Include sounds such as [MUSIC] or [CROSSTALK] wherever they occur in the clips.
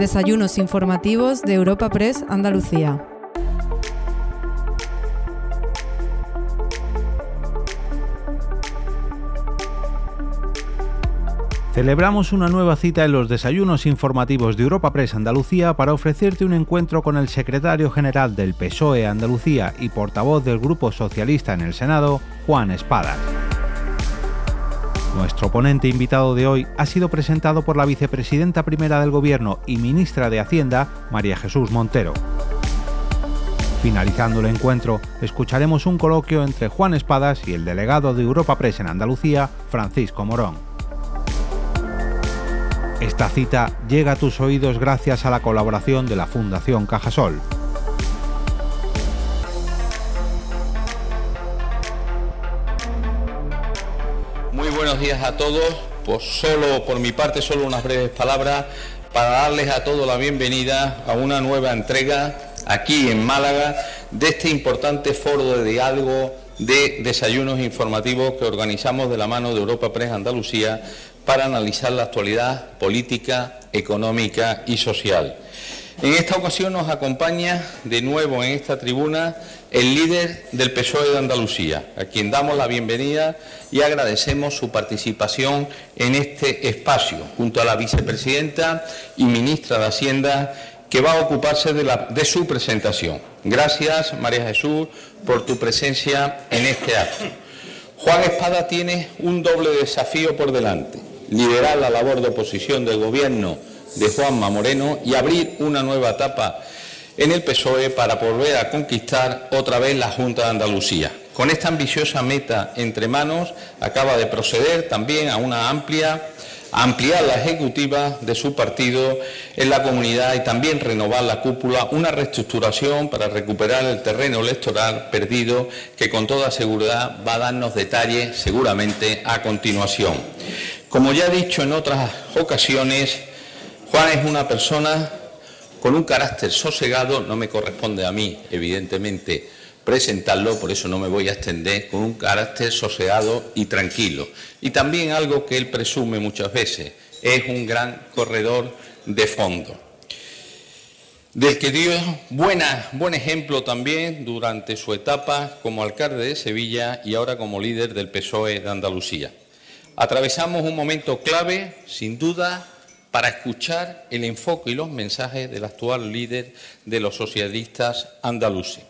Desayunos informativos de Europa Press Andalucía. Celebramos una nueva cita en los desayunos informativos de Europa Press Andalucía para ofrecerte un encuentro con el secretario general del PSOE Andalucía y portavoz del Grupo Socialista en el Senado, Juan Espadas. Nuestro ponente invitado de hoy ha sido presentado por la vicepresidenta primera del Gobierno y ministra de Hacienda, María Jesús Montero. Finalizando el encuentro, escucharemos un coloquio entre Juan Espadas y el delegado de Europa Press en Andalucía, Francisco Morón. Esta cita llega a tus oídos gracias a la colaboración de la Fundación Cajasol. Días a todos. Pues solo por mi parte, solo unas breves palabras para darles a todos la bienvenida a una nueva entrega aquí en Málaga de este importante foro de diálogo de desayunos informativos que organizamos de la mano de Europa Press Andalucía para analizar la actualidad política, económica y social. En esta ocasión nos acompaña de nuevo en esta tribuna el líder del PSOE de Andalucía, a quien damos la bienvenida y agradecemos su participación en este espacio, junto a la vicepresidenta y ministra de Hacienda, que va a ocuparse de, de su presentación. Gracias, María Jesús, por tu presencia en este acto. Juan Espada tiene un doble desafío por delante, liderar la labor de oposición del Gobierno de Juanma Moreno y abrir una nueva etapa en el PSOE para volver a conquistar otra vez la Junta de Andalucía. Con esta ambiciosa meta entre manos, acaba de proceder también a una amplia ampliar la ejecutiva de su partido en la comunidad y también renovar la cúpula, una reestructuración para recuperar el terreno electoral perdido que con toda seguridad va a darnos detalles seguramente a continuación. Como ya he dicho en otras ocasiones, Juan es una persona con un carácter sosegado, no me corresponde a mí, evidentemente, presentarlo, por eso no me voy a extender, con un carácter sosegado y tranquilo. Y también algo que él presume muchas veces, es un gran corredor de fondo, del que dio buena, buen ejemplo también durante su etapa como alcalde de Sevilla y ahora como líder del PSOE de Andalucía. Atravesamos un momento clave, sin duda, para escuchar el enfoque y los mensajes del actual líder de los socialistas andaluces.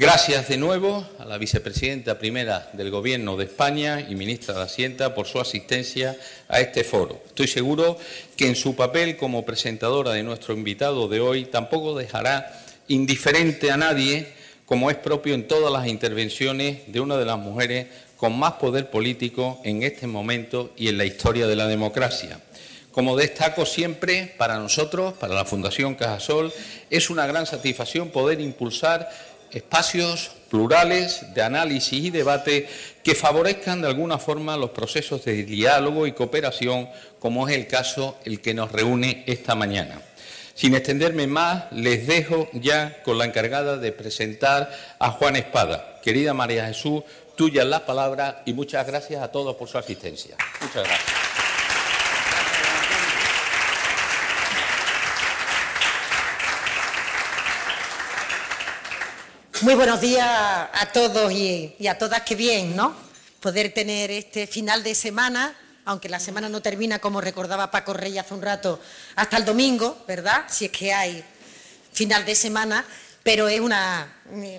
Gracias de nuevo a la vicepresidenta primera del Gobierno de España y ministra de Hacienda por su asistencia a este foro. Estoy seguro que en su papel como presentadora de nuestro invitado de hoy tampoco dejará indiferente a nadie, como es propio en todas las intervenciones de una de las mujeres con más poder político en este momento y en la historia de la democracia. Como destaco siempre, para nosotros, para la Fundación Cajasol, es una gran satisfacción poder impulsar espacios plurales de análisis y debate que favorezcan de alguna forma los procesos de diálogo y cooperación, como es el caso el que nos reúne esta mañana. Sin extenderme más, les dejo ya con la encargada de presentar a Juan Espada. Querida María Jesús, tuya la palabra y muchas gracias a todos por su asistencia. Muchas gracias. Muy buenos días a todos y, a todas, que bien, ¿no? Poder tener este final de semana, aunque la semana no termina, como recordaba Paco Rey hace un rato, hasta el domingo, ¿verdad? Si es que hay final de semana, pero es una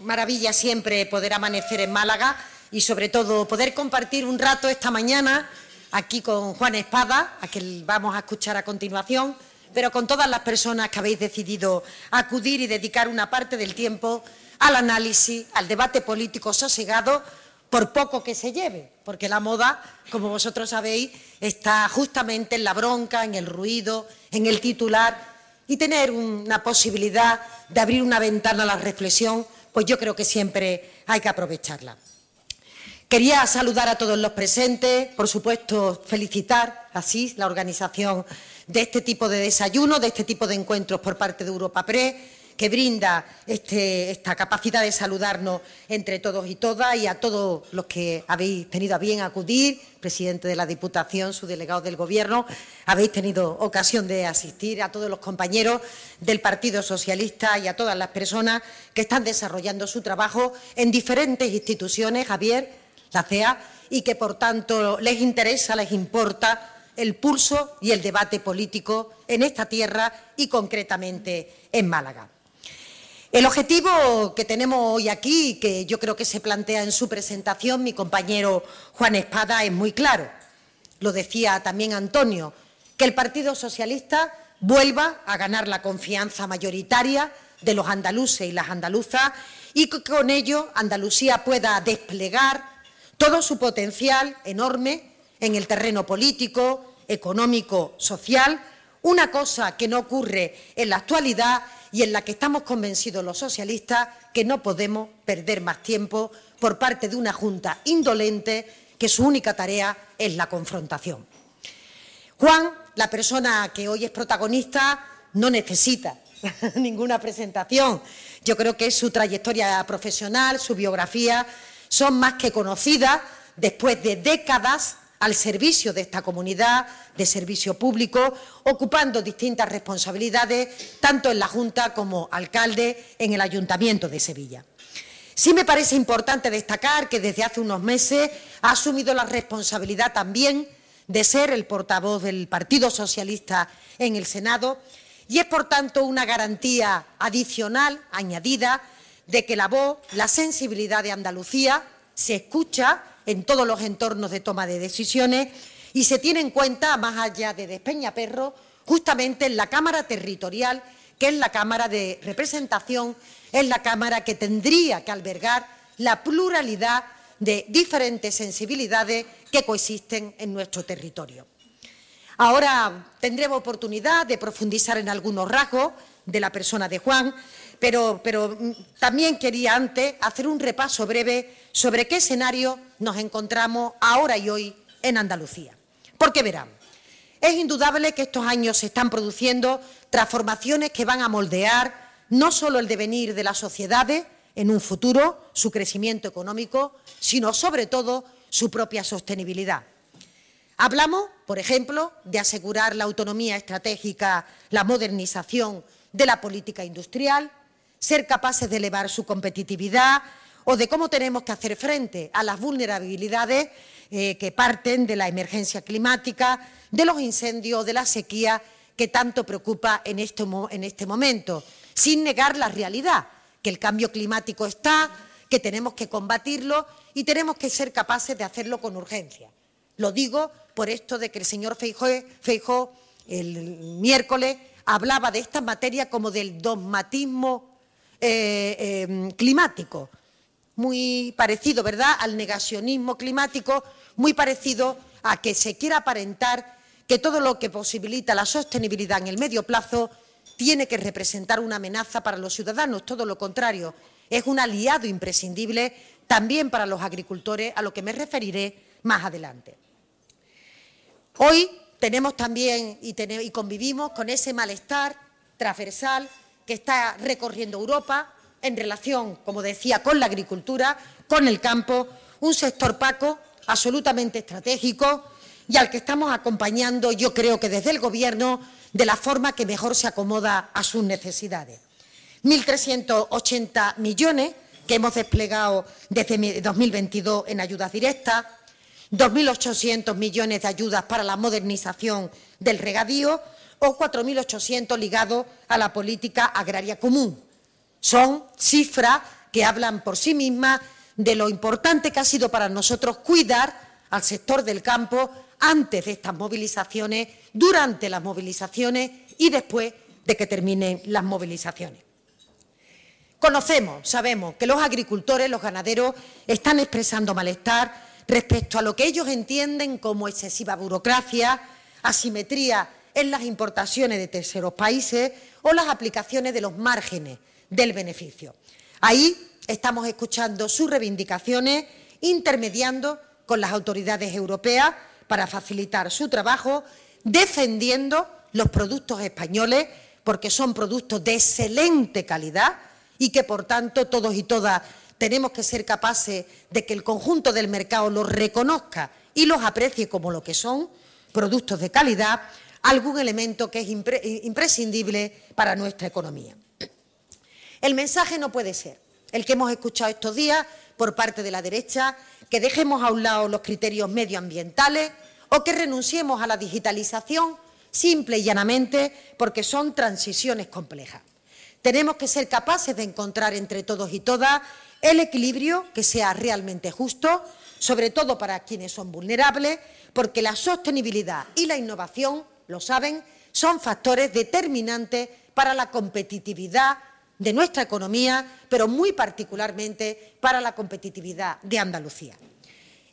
maravilla siempre poder amanecer en Málaga y sobre todo poder compartir un rato esta mañana aquí con Juan Espada, a quien vamos a escuchar a continuación, pero con todas las personas que habéis decidido acudir y dedicar una parte del tiempo al análisis, al debate político sosegado, por poco que se lleve, porque la moda, como vosotros sabéis, está justamente en la bronca, en el ruido, en el titular, y tener una posibilidad de abrir una ventana a la reflexión, pues yo creo que siempre hay que aprovecharla. Quería saludar a todos los presentes, por supuesto felicitar así la organización de este tipo de desayuno, de este tipo de encuentros por parte de Europa Press que brinda este, esta capacidad de saludarnos entre todos y todas y a todos los que habéis tenido a bien acudir, presidente de la Diputación, su delegado del Gobierno, habéis tenido ocasión de asistir, a todos los compañeros del Partido Socialista y a todas las personas que están desarrollando su trabajo en diferentes instituciones, Javier, la CEA, y que, por tanto, les interesa, les importa el pulso y el debate político en esta tierra y concretamente en Málaga. El objetivo que tenemos hoy aquí, que yo creo que se plantea en su presentación mi compañero Juan Espada, es muy claro. Lo decía también Antonio, que el Partido Socialista vuelva a ganar la confianza mayoritaria de los andaluces y las andaluzas y que con ello Andalucía pueda desplegar todo su potencial enorme en el terreno político, económico, social, una cosa que no ocurre en la actualidad y en la que estamos convencidos los socialistas que no podemos perder más tiempo por parte de una Junta indolente que su única tarea es la confrontación. Juan, la persona que hoy es protagonista, no necesita [LAUGHS] ninguna presentación. Yo creo que su trayectoria profesional, su biografía, son más que conocidas después de décadas al servicio de esta comunidad, de servicio público, ocupando distintas responsabilidades, tanto en la Junta como alcalde en el Ayuntamiento de Sevilla. Sí me parece importante destacar que desde hace unos meses ha asumido la responsabilidad también de ser el portavoz del Partido Socialista en el Senado y es, por tanto, una garantía adicional, añadida, de que la voz, la sensibilidad de Andalucía se escucha en todos los entornos de toma de decisiones y se tiene en cuenta, más allá de Despeñaperro, justamente en la Cámara Territorial, que es la Cámara de representación, es la Cámara que tendría que albergar la pluralidad de diferentes sensibilidades que coexisten en nuestro territorio. Ahora tendremos oportunidad de profundizar en algunos rasgos de la persona de Juan, pero, mm, también quería antes hacer un repaso breve sobre qué escenario nos encontramos ahora y hoy en Andalucía. Porque verán, es indudable que estos años se están produciendo transformaciones que van a moldear no solo el devenir de las sociedades en un futuro, su crecimiento económico, sino sobre todo su propia sostenibilidad. Hablamos, por ejemplo, de asegurar la autonomía estratégica, la modernización de la política industrial, ser capaces de elevar su competitividad o de cómo tenemos que hacer frente a las vulnerabilidades eh, que parten de la emergencia climática, de los incendios, de la sequía que tanto preocupa en este, en este momento, sin negar la realidad, que el cambio climático está, que tenemos que combatirlo y tenemos que ser capaces de hacerlo con urgencia. Lo digo por esto de que el señor Feijó, el miércoles hablaba de esta materia como del dogmatismo eh, em, climático, muy parecido, ¿verdad?, al negacionismo climático, muy parecido a que se quiera aparentar que todo lo que posibilita la sostenibilidad en el medio plazo tiene que representar una amenaza para los ciudadanos, todo lo contrario, es un aliado imprescindible también para los agricultores, a lo que me referiré más adelante. Hoy tenemos también y, convivimos con ese malestar transversal que está recorriendo Europa en relación, como decía, con la agricultura, con el campo, un sector paco absolutamente estratégico y al que estamos acompañando, yo creo que desde el Gobierno, de la forma que mejor se acomoda a sus necesidades. 1.380 millones que hemos desplegado desde 2022 en ayudas directas, 2.800 millones de ayudas para la modernización del regadío o 4.800 ligados a la política agraria común. Son cifras que hablan por sí mismas de lo importante que ha sido para nosotros cuidar al sector del campo antes de estas movilizaciones, durante las movilizaciones y después de que terminen las movilizaciones. Conocemos, sabemos que los agricultores, los ganaderos, están expresando malestar respecto a lo que ellos entienden como excesiva burocracia, asimetría en las importaciones de terceros países o las aplicaciones de los márgenes del beneficio. Ahí estamos escuchando sus reivindicaciones, intermediando con las autoridades europeas para facilitar su trabajo, defendiendo los productos españoles, porque son productos de excelente calidad y que, por tanto, todos y todas tenemos que ser capaces de que el conjunto del mercado los reconozca y los aprecie como lo que son, productos de calidad, algún elemento que es imprescindible para nuestra economía. El mensaje no puede ser el que hemos escuchado estos días por parte de la derecha, que dejemos a un lado los criterios medioambientales o que renunciemos a la digitalización simple y llanamente porque son transiciones complejas. Tenemos que ser capaces de encontrar entre todos y todas el equilibrio que sea realmente justo, sobre todo para quienes son vulnerables, porque la sostenibilidad y la innovación, lo saben, son factores determinantes para la competitividad de nuestra economía, pero muy particularmente para la competitividad de Andalucía.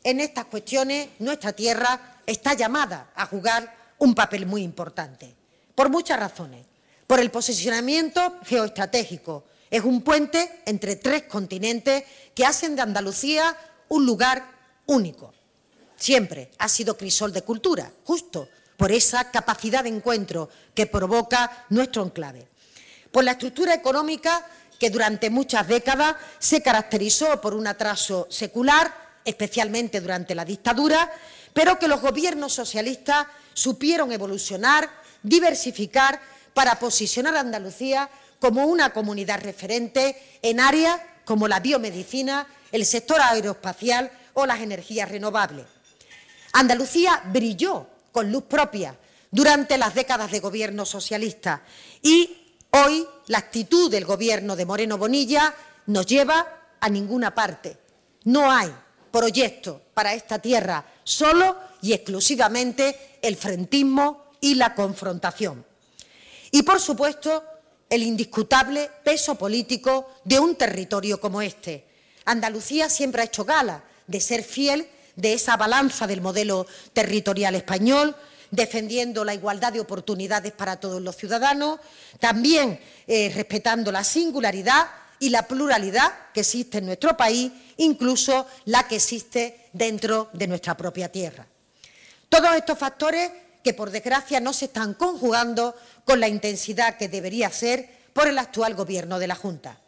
En estas cuestiones, nuestra tierra está llamada a jugar un papel muy importante, por muchas razones. Por el posicionamiento geoestratégico. Es un puente entre tres continentes que hacen de Andalucía un lugar único. Siempre ha sido crisol de cultura, justo por esa capacidad de encuentro que provoca nuestro enclave por la estructura económica que durante muchas décadas se caracterizó por un atraso secular, especialmente durante la dictadura, pero que los gobiernos socialistas supieron evolucionar, diversificar para posicionar a Andalucía como una comunidad referente en áreas como la biomedicina, el sector aeroespacial o las energías renovables. Andalucía brilló con luz propia durante las décadas de gobierno socialista y Hoy la actitud del Gobierno de Moreno Bonilla nos lleva a ninguna parte. No hay proyecto para esta tierra, solo y exclusivamente el frentismo y la confrontación. Y, por supuesto, el indiscutable peso político de un territorio como este. Andalucía siempre ha hecho gala de ser fiel de esa balanza del modelo territorial español, defendiendo la igualdad de oportunidades para todos los ciudadanos, también eh, respetando la singularidad y la pluralidad que existe en nuestro país, incluso la que existe dentro de nuestra propia tierra. Todos estos factores que, por desgracia, no se están conjugando con la intensidad que debería ser por el actual Gobierno de la Junta.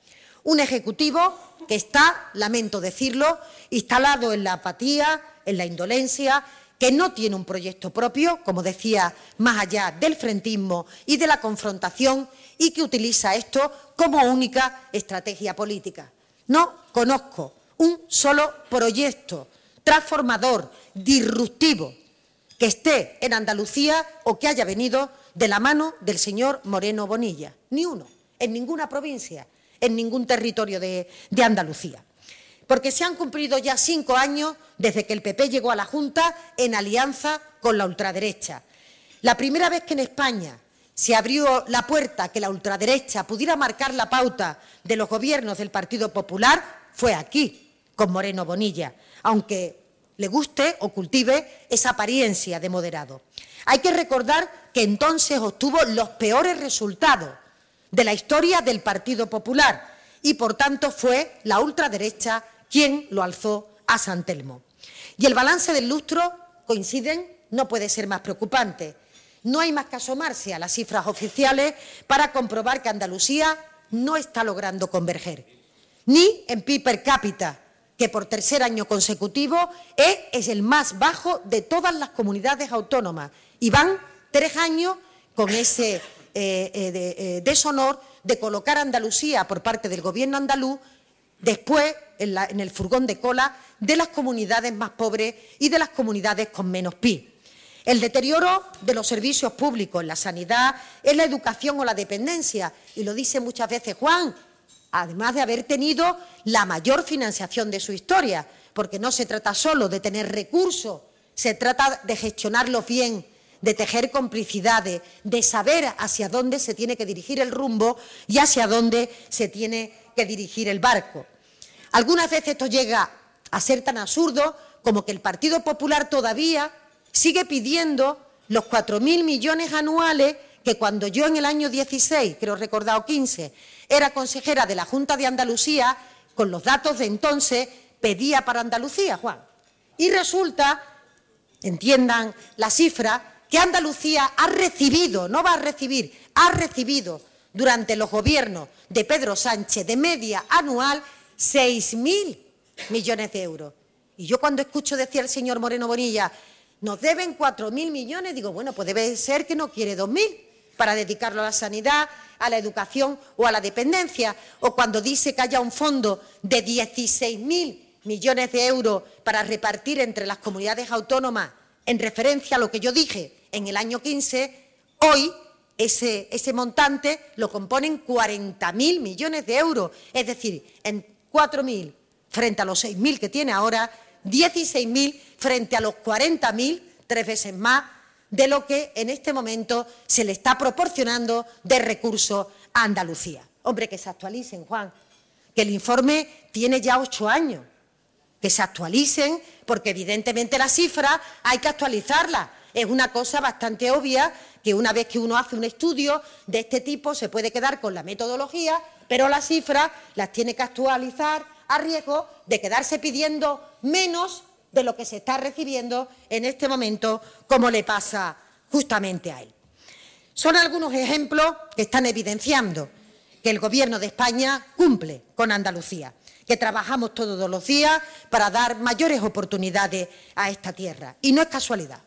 Un Ejecutivo que está, lamento decirlo, instalado en la apatía, en la indolencia, que no tiene un proyecto propio, como decía, más allá del frentismo y de la confrontación, y que utiliza esto como única estrategia política. No conozco un solo proyecto transformador, disruptivo, que esté en Andalucía o que haya venido de la mano del señor Moreno Bonilla. Ni uno, en ninguna provincia, en ningún territorio de, Andalucía porque se han cumplido ya cinco años desde que el PP llegó a la Junta en alianza con la ultraderecha. La primera vez que en España se abrió la puerta que la ultraderecha pudiera marcar la pauta de los gobiernos del Partido Popular fue aquí, con Moreno Bonilla, aunque le guste o cultive esa apariencia de moderado. Hay que recordar que entonces obtuvo los peores resultados de la historia del Partido Popular y, por tanto, fue la ultraderecha ¿Quién lo alzó a San Telmo. Y el balance del lustro, coinciden, no puede ser más preocupante. No hay más que asomarse a las cifras oficiales para comprobar que Andalucía no está logrando converger, ni en PIB per cápita, que por tercer año consecutivo es, el más bajo de todas las comunidades autónomas. Y van tres años con ese eh, eh, eh, deshonor de colocar a Andalucía por parte del Gobierno andaluz después en, el furgón de cola de las comunidades más pobres y de las comunidades con menos PIB. El deterioro de los servicios públicos, la sanidad, en la educación o la dependencia, y lo dice muchas veces Juan, además de haber tenido la mayor financiación de su historia, porque no se trata solo de tener recursos, se trata de gestionarlos bien, de tejer complicidades, de saber hacia dónde se tiene que dirigir el rumbo y hacia dónde se tiene que dirigir el barco. Algunas veces esto llega a ser tan absurdo como que el Partido Popular todavía sigue pidiendo los 4.000 millones anuales que cuando yo en el año 16, creo recordado 15, era consejera de la Junta de Andalucía, con los datos de entonces, pedía para Andalucía, Juan. Y resulta, entiendan la cifra, que Andalucía ha recibido, no va a recibir, ha recibido durante los gobiernos de Pedro Sánchez de media anual 6.000 millones de euros. Y yo cuando escucho decir al señor Moreno Bonilla, nos deben 4.000 millones, digo, bueno, pues debe ser que no quiere 2.000 para dedicarlo a la sanidad, a la educación o a la dependencia. O cuando dice que haya un fondo de 16.000 millones de euros para repartir entre las comunidades autónomas en referencia a lo que yo dije en el año 15, hoy ese, ese montante lo componen 40.000 millones de euros, es decir, en 4.000 frente a los 6.000 que tiene ahora, 16.000 frente a los 40.000, tres veces más de lo que en este momento se le está proporcionando de recursos a Andalucía. Hombre, que se actualicen, Juan, que el informe tiene ya ocho años, que se actualicen, porque evidentemente la cifra hay que actualizarla. Es una cosa bastante obvia que una vez que uno hace un estudio de este tipo se puede quedar con la metodología, pero las cifras las tiene que actualizar a riesgo de quedarse pidiendo menos de lo que se está recibiendo en este momento, como le pasa justamente a él. Son algunos ejemplos que están evidenciando que el Gobierno de España cumple con Andalucía, que trabajamos todos los días para dar mayores oportunidades a esta tierra. Y no es casualidad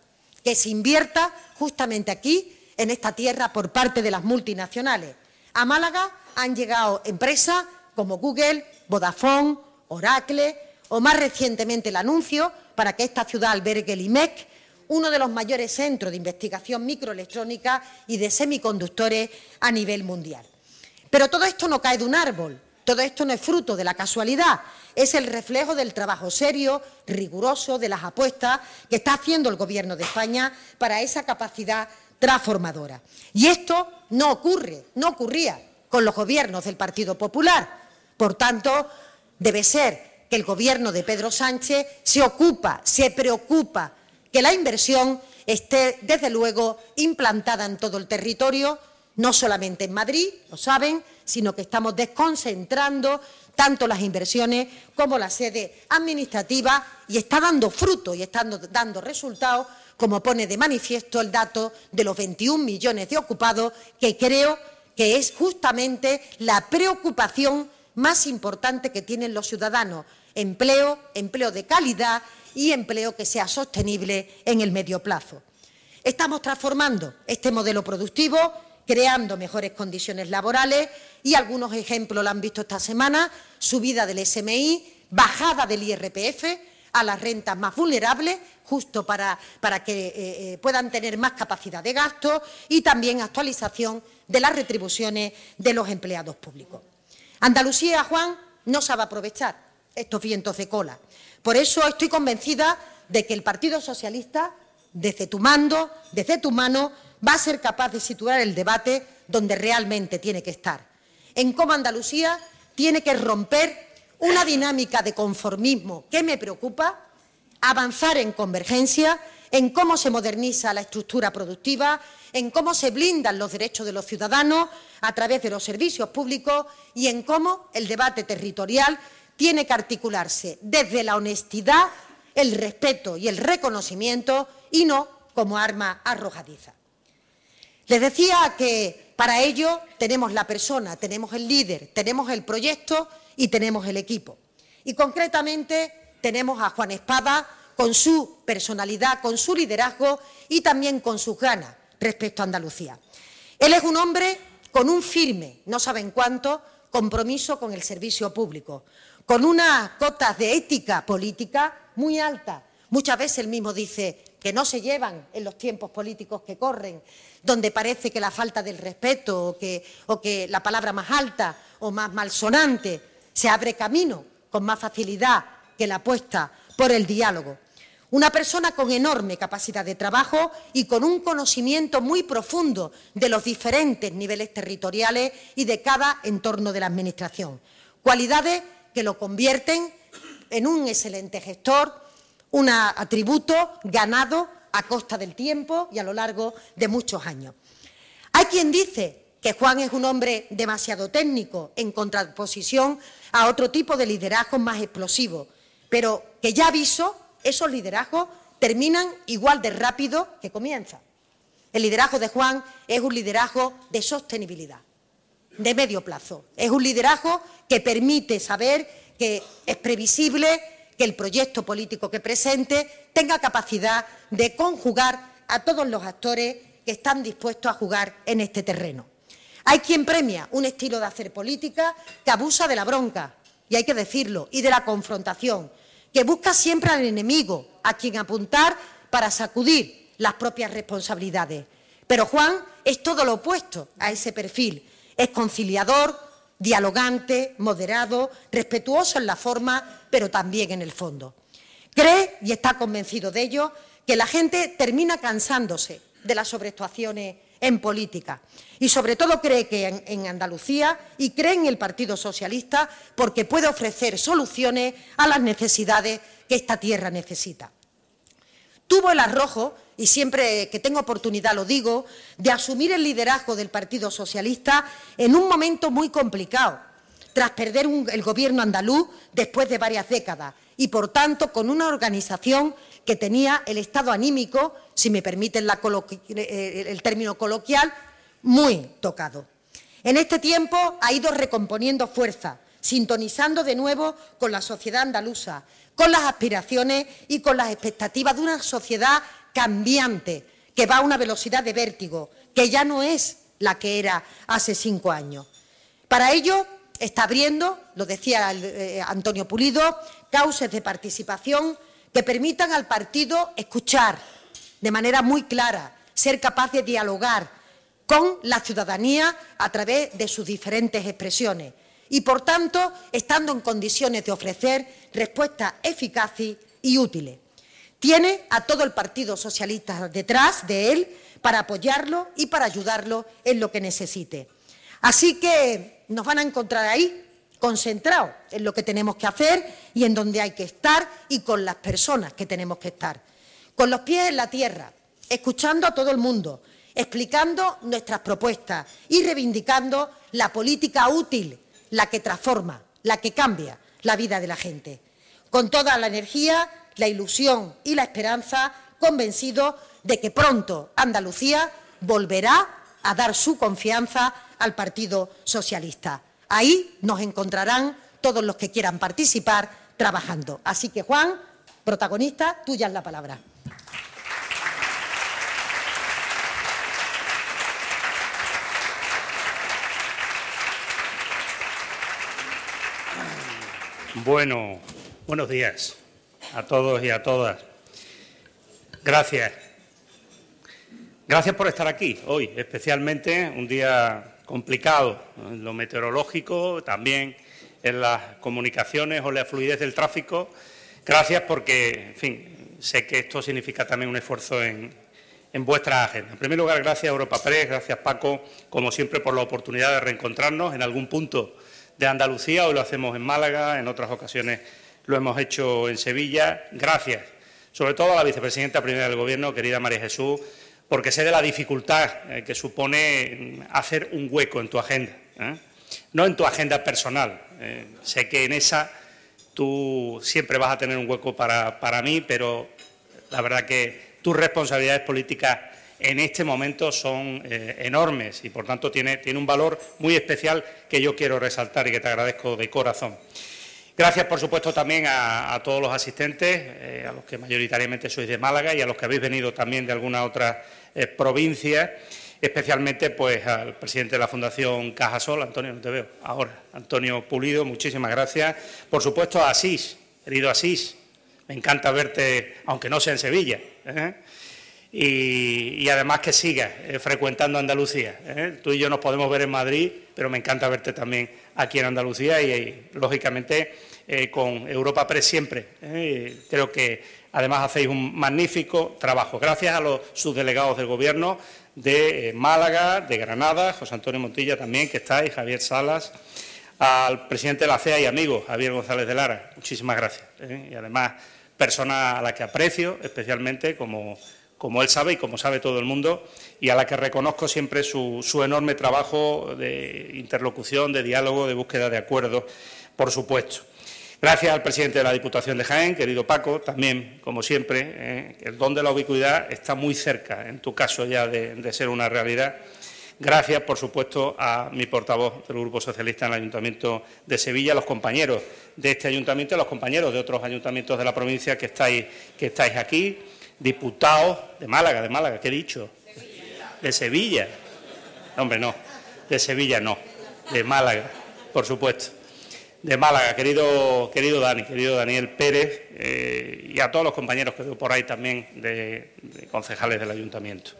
que se invierta justamente aquí, en esta tierra, por parte de las multinacionales. A Málaga han llegado empresas como Google, Vodafone, Oracle o más recientemente el anuncio para que esta ciudad albergue el IMEC, uno de los mayores centros de investigación microelectrónica y de semiconductores a nivel mundial. Pero todo esto no cae de un árbol, todo esto no es fruto de la casualidad, es el reflejo del trabajo serio, riguroso, de las apuestas que está haciendo el Gobierno de España para esa capacidad transformadora. Y esto no ocurre, no ocurría con los gobiernos del Partido Popular. Por tanto, debe ser que el Gobierno de Pedro Sánchez se ocupa, se preocupa que la inversión esté, desde luego, implantada en todo el territorio, no solamente en Madrid, lo saben, sino que estamos desconcentrando tanto las inversiones como la sede administrativa y está dando fruto y está dando resultados, como pone de manifiesto el dato de los 21 millones de ocupados, que creo que es justamente la preocupación más importante que tienen los ciudadanos, empleo, empleo de calidad y empleo que sea sostenible en el medio plazo. Estamos transformando este modelo productivo, creando mejores condiciones laborales y algunos ejemplos lo han visto esta semana, subida del SMI, bajada del IRPF a las rentas más vulnerables, justo para, que eh, eh, puedan tener más capacidad de gasto y también actualización de las retribuciones de los empleados públicos. Andalucía, Juan, no sabe aprovechar estos vientos de cola. Por eso estoy convencida de que el Partido Socialista, desde tu mando, desde tu mano, va a ser capaz de situar el debate donde realmente tiene que estar. En cómo Andalucía tiene que romper una dinámica de conformismo que me preocupa, avanzar en convergencia, en cómo se moderniza la estructura productiva, en cómo se blindan los derechos de los ciudadanos a través de los servicios públicos y en cómo el debate territorial tiene que articularse desde la honestidad, el respeto y el reconocimiento y no como arma arrojadiza. Les decía que para ello tenemos la persona, tenemos el líder, tenemos el proyecto y tenemos el equipo. Y concretamente tenemos a Juan Espada con su personalidad, con su liderazgo y también con sus ganas respecto a Andalucía. Él es un hombre con un firme, no saben cuánto, compromiso con el servicio público, con unas cotas de ética política muy altas. Muchas veces él mismo dice que no se llevan en los tiempos políticos que corren, donde parece que la falta del respeto o que, o que la palabra más alta o más malsonante se abre camino con más facilidad que la apuesta por el diálogo. Una persona con enorme capacidad de trabajo y con un conocimiento muy profundo de los diferentes niveles territoriales y de cada entorno de la Administración. Cualidades que lo convierten en un excelente gestor, un atributo ganado a costa del tiempo y a lo largo de muchos años. Hay quien dice que Juan es un hombre demasiado técnico en contraposición a otro tipo de liderazgo más explosivo, pero que ya aviso esos liderazgos terminan igual de rápido que comienzan. El liderazgo de Juan es un liderazgo de sostenibilidad, de medio plazo. Es un liderazgo que permite saber que es previsible que el proyecto político que presente tenga capacidad de conjugar a todos los actores que están dispuestos a jugar en este terreno. Hay quien premia un estilo de hacer política que abusa de la bronca, y hay que decirlo, y de la confrontación, que busca siempre al enemigo, a quien apuntar para sacudir las propias responsabilidades. Pero Juan es todo lo opuesto a ese perfil. Es conciliador, dialogante, moderado, respetuoso en la forma, pero también en el fondo. Cree, y está convencido de ello, que la gente termina cansándose de las sobreactuaciones en política. Y sobre todo cree que en, en, Andalucía y cree en el Partido Socialista porque puede ofrecer soluciones a las necesidades que esta tierra necesita. Tuvo el arrojo, y siempre que tengo oportunidad lo digo, de asumir el liderazgo del Partido Socialista en un momento muy complicado, tras perder el gobierno andaluz después de varias décadas y, por tanto, con una organización que tenía el estado anímico, si me permiten la eh, el término coloquial, muy tocado. En este tiempo ha ido recomponiendo fuerza, sintonizando de nuevo con la sociedad andaluza, con las aspiraciones y con las expectativas de una sociedad cambiante, que va a una velocidad de vértigo, que ya no es la que era hace cinco años. Para ello está abriendo, lo decía eh, Antonio Pulido, causas de participación que permitan al partido escuchar de manera muy clara, ser capaz de dialogar con la ciudadanía a través de sus diferentes expresiones y, por tanto, estando en condiciones de ofrecer respuestas eficaces y útiles. Tiene a todo el Partido Socialista detrás de él para apoyarlo y para ayudarlo en lo que necesite. Así que nos van a encontrar ahí, concentrados en lo que tenemos que hacer y en donde hay que estar y con las personas que tenemos que estar. Con los pies en la tierra, escuchando a todo el mundo, explicando nuestras propuestas y reivindicando la política útil la que transforma, la que cambia la vida de la gente. Con toda la energía, la ilusión y la esperanza, convencido de que pronto Andalucía volverá a dar su confianza al Partido Socialista. Ahí nos encontrarán todos los que quieran participar trabajando. Así que, Juan, protagonista, tuya es la palabra. Bueno, buenos días a todos y a todas. Gracias. Gracias por estar aquí hoy, especialmente un día complicado en lo meteorológico, también en las comunicaciones o la fluidez del tráfico. Gracias porque, en fin, sé que esto significa también un esfuerzo en, en vuestra agenda. En primer lugar, gracias Europa Press, gracias Paco, como siempre, por la oportunidad de reencontrarnos en algún punto de Andalucía, hoy lo hacemos en Málaga, en otras ocasiones lo hemos hecho en Sevilla. Gracias, sobre todo a la vicepresidenta primera del Gobierno, querida María Jesús, porque sé de la dificultad eh, que supone hacer un hueco en tu agenda, ¿eh? no en tu agenda personal. Eh, sé que en esa tú siempre vas a tener un hueco para, para mí, pero la verdad que tus responsabilidades políticas en este momento son enormes y, por tanto, tiene, tiene, un valor muy especial que yo quiero resaltar y que te agradezco de corazón. Gracias, por supuesto, también a, todos los asistentes, eh, a los que mayoritariamente sois de Málaga y a los que habéis venido también de alguna otra eh, provincia, especialmente pues, al presidente de la Fundación Cajasol, Antonio, no te veo ahora, Antonio Pulido, muchísimas gracias. Por supuesto, a Asís, querido Asís, me encanta verte, aunque no sea en Sevilla. ¿eh? y, además que sigas frecuentando Andalucía. Tú y yo nos podemos ver en Madrid, pero me encanta verte también aquí en Andalucía y, lógicamente, eh, con Europa Press siempre. creo que además hacéis un magnífico trabajo. Gracias a los subdelegados del Gobierno de Málaga, de Granada, José Antonio Montilla también, que está, y Javier Salas, al presidente de la CEA y amigo, Javier González de Lara. Muchísimas gracias. Y además, persona a la que aprecio especialmente como como él sabe y como sabe todo el mundo, y a la que reconozco siempre su, enorme trabajo de interlocución, de diálogo, de búsqueda de acuerdos, por supuesto. Gracias al presidente de la Diputación de Jaén, querido Paco, también, como siempre, eh, el don de la ubicuidad está muy cerca, en tu caso ya, de, ser una realidad. Gracias, por supuesto, a mi portavoz del Grupo Socialista en el Ayuntamiento de Sevilla, a los compañeros de este ayuntamiento y a los compañeros de otros ayuntamientos de la provincia que estáis, que estáis aquí, diputados de Málaga, de Málaga, ¿qué he dicho? De Sevilla. Hombre, no, de Sevilla no, de Málaga, por supuesto de Málaga, querido, querido Dani, querido Daniel Pérez, eh, y a todos los compañeros que veo por ahí también de, concejales del ayuntamiento.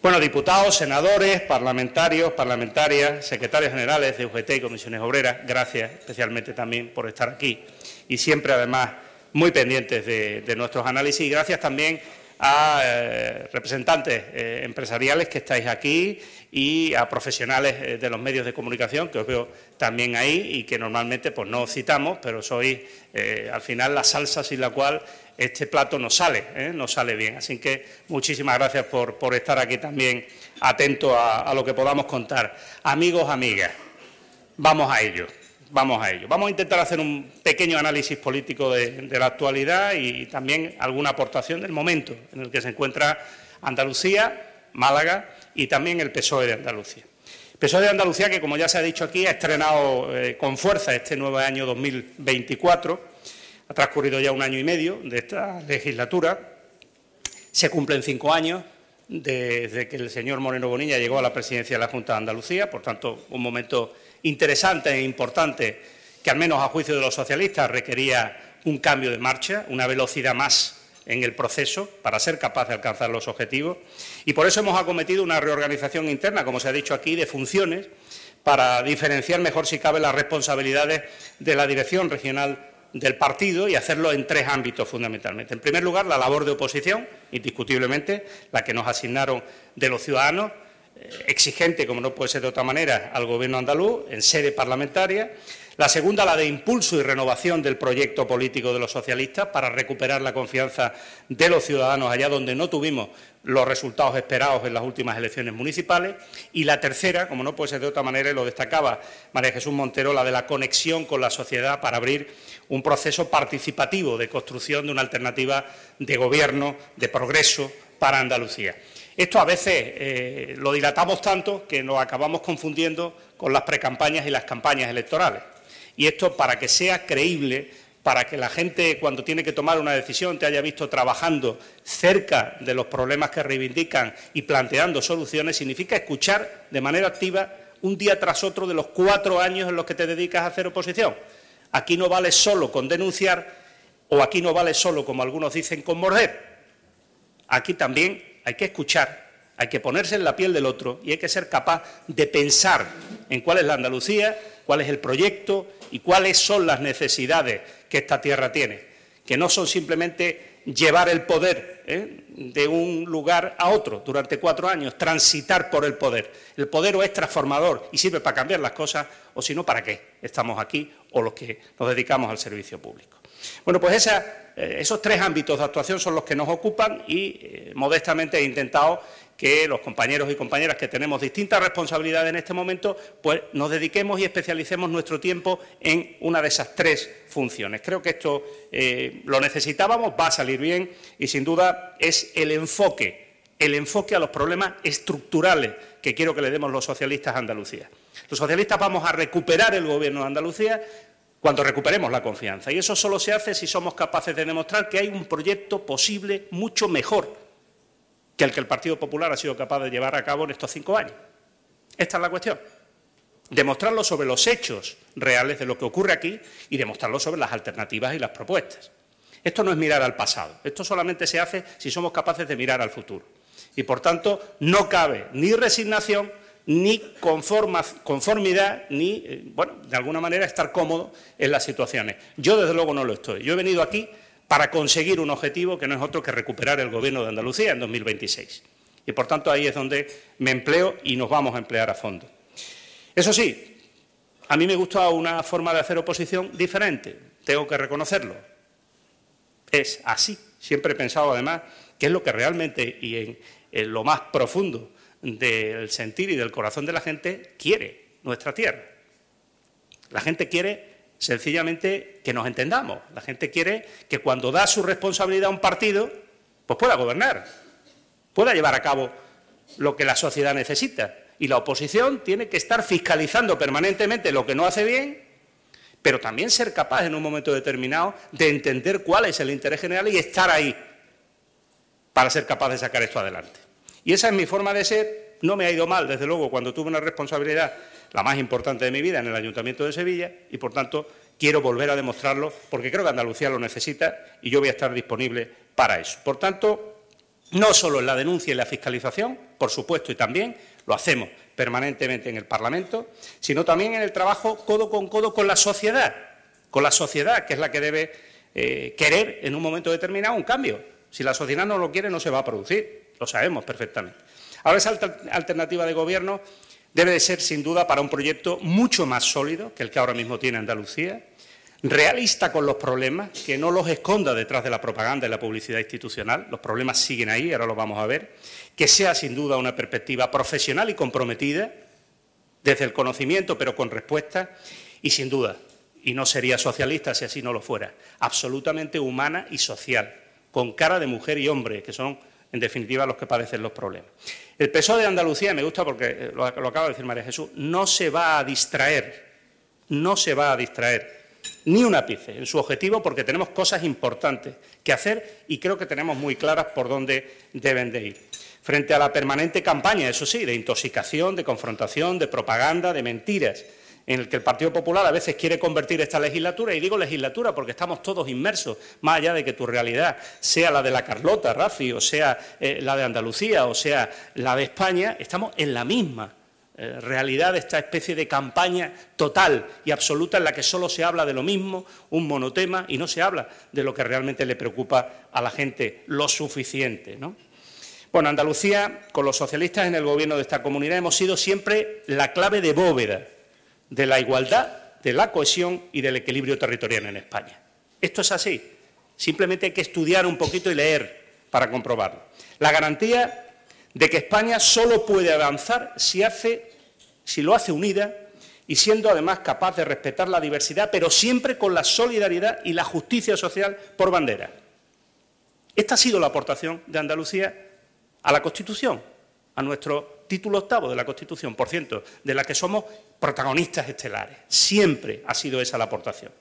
Bueno, diputados, senadores, parlamentarios, parlamentarias, secretarios generales de UGT y comisiones obreras, gracias especialmente también por estar aquí y siempre además muy pendientes de, nuestros análisis y gracias también a eh, representantes eh, empresariales que estáis aquí y a profesionales eh, de los medios de comunicación, que os veo también ahí y que normalmente pues, no citamos, pero sois al final la salsa sin la cual este plato no sale, no sale bien. Así que muchísimas gracias por, estar aquí también atentos a, lo que podamos contar. Amigos, amigas, vamos a ello. Vamos a ello. Vamos a intentar hacer un pequeño análisis político de, la actualidad y también alguna aportación del momento en el que se encuentra Andalucía, Málaga y también el PSOE de Andalucía. El PSOE de Andalucía, que como ya se ha dicho aquí, ha estrenado eh, con fuerza este nuevo año 2024, ha transcurrido ya un año y medio de esta legislatura, se cumplen cinco años desde que el señor Moreno Bonilla llegó a la presidencia de la Junta de Andalucía, por tanto, un momento interesante e importante que, al menos a juicio de los socialistas, requería un cambio de marcha, una velocidad más en el proceso para ser capaz de alcanzar los objetivos. Y por eso hemos acometido una reorganización interna, como se ha dicho aquí, de funciones para diferenciar mejor, si cabe, las responsabilidades de la dirección regional del partido y hacerlo en tres ámbitos fundamentalmente. En primer lugar, la labor de oposición, indiscutiblemente, la que nos asignaron de los ciudadanos, exigente, como no puede ser de otra manera, al Gobierno andaluz en sede parlamentaria. La segunda, la de impulso y renovación del proyecto político de los socialistas para recuperar la confianza de los ciudadanos allá donde no tuvimos los resultados esperados en las últimas elecciones municipales. Y la tercera, como no puede ser de otra manera, y lo destacaba María Jesús Montero, la de la conexión con la sociedad para abrir un proceso participativo de construcción de una alternativa de gobierno, de progreso para Andalucía. Esto a veces eh, lo dilatamos tanto que nos acabamos confundiendo con las precampañas y las campañas electorales. Y esto para que sea creíble, para que la gente cuando tiene que tomar una decisión te haya visto trabajando cerca de los problemas que reivindican y planteando soluciones, significa escuchar de manera activa un día tras otro de los cuatro años en los que te dedicas a hacer oposición. Aquí no vale solo con denunciar o aquí no vale solo, como algunos dicen, con morder. Aquí también hay que escuchar, hay que ponerse en la piel del otro y hay que ser capaz de pensar en cuál es la Andalucía, cuál es el proyecto y cuáles son las necesidades que esta tierra tiene, que no son simplemente llevar el poder ¿eh? de un lugar a otro durante cuatro años, transitar por el poder. El poder o es transformador y sirve para cambiar las cosas, o si no, ¿para qué estamos aquí o los que nos dedicamos al servicio público? Bueno, pues eh, esos tres ámbitos de actuación son los que nos ocupan y eh, modestamente he intentado que los compañeros y compañeras que tenemos distintas responsabilidades en este momento, pues nos dediquemos y especialicemos nuestro tiempo en una de esas tres funciones. Creo que esto eh, lo necesitábamos, va a salir bien y sin duda es el enfoque, el enfoque a los problemas estructurales que quiero que le demos los socialistas a Andalucía. Los socialistas vamos a recuperar el Gobierno de Andalucía cuando recuperemos la confianza. Y eso solo se hace si somos capaces de demostrar que hay un proyecto posible mucho mejor que el que el Partido Popular ha sido capaz de llevar a cabo en estos cinco años. Esta es la cuestión. Demostrarlo sobre los hechos reales de lo que ocurre aquí y demostrarlo sobre las alternativas y las propuestas. Esto no es mirar al pasado, esto solamente se hace si somos capaces de mirar al futuro. Y por tanto, no cabe ni resignación ni conformidad, ni, eh, bueno, de alguna manera estar cómodo en las situaciones. Yo, desde luego, no lo estoy. Yo he venido aquí para conseguir un objetivo que no es otro que recuperar el Gobierno de Andalucía en 2026. Y, por tanto, ahí es donde me empleo y nos vamos a emplear a fondo. Eso sí, a mí me gusta una forma de hacer oposición diferente, tengo que reconocerlo. Es así. Siempre he pensado, además, que es lo que realmente y en lo más profundo del sentir y del corazón de la gente quiere nuestra tierra. La gente quiere sencillamente que nos entendamos. La gente quiere que cuando da su responsabilidad a un partido, pues pueda gobernar, pueda llevar a cabo lo que la sociedad necesita. Y la oposición tiene que estar fiscalizando permanentemente lo que no hace bien, pero también ser capaz en un momento determinado de entender cuál es el interés general y estar ahí para ser capaz de sacar esto adelante. Y esa es mi forma de ser. No me ha ido mal, desde luego, cuando tuve una responsabilidad, la más importante de mi vida, en el Ayuntamiento de Sevilla, y por tanto quiero volver a demostrarlo, porque creo que Andalucía lo necesita y yo voy a estar disponible para eso. Por tanto, no solo en la denuncia y la fiscalización, por supuesto, y también lo hacemos permanentemente en el Parlamento, sino también en el trabajo codo con codo con la sociedad, con la sociedad, que es la que debe eh, querer en un momento determinado un cambio. Si la sociedad no lo quiere, no se va a producir, lo sabemos perfectamente. Ahora esa alternativa de gobierno debe de ser, sin duda, para un proyecto mucho más sólido que el que ahora mismo tiene Andalucía, realista con los problemas, que no los esconda detrás de la propaganda y la publicidad institucional, los problemas siguen ahí, ahora los vamos a ver, que sea sin duda una perspectiva profesional y comprometida, desde el conocimiento pero con respuesta, y sin duda, y no sería socialista si así no lo fuera, absolutamente humana y social, con cara de mujer y hombre, que son en definitiva los que padecen los problemas. El PSOE de Andalucía, me gusta porque eh, lo, lo acaba de decir María Jesús, no se va a distraer, no se va a distraer ni un ápice en su objetivo porque tenemos cosas importantes que hacer y creo que tenemos muy claras por dónde deben de ir. Frente a la permanente campaña, eso sí, de intoxicación, de confrontación, de propaganda, de mentiras, en el que el Partido Popular a veces quiere convertir esta legislatura, y digo legislatura porque estamos todos inmersos, más allá de que tu realidad sea la de la Carlota, Rafi, o sea eh, la de Andalucía, o sea la de España, estamos en la misma eh, realidad de esta especie de campaña total y absoluta en la que solo se habla de lo mismo, un monotema, y no se habla de lo que realmente le preocupa a la gente lo suficiente. ¿no? Bueno, Andalucía, con los socialistas en el gobierno de esta comunidad, hemos sido siempre la clave de bóveda de la igualdad, de la cohesión y del equilibrio territorial en España. Esto es así. Simplemente hay que estudiar un poquito y leer para comprobarlo. La garantía de que España solo puede avanzar si, hace, si lo hace unida y siendo además capaz de respetar la diversidad, pero siempre con la solidaridad y la justicia social por bandera. Esta ha sido la aportación de Andalucía a la Constitución, a nuestro título octavo de la Constitución, por cierto, de la que somos protagonistas estelares. Siempre ha sido esa la aportación.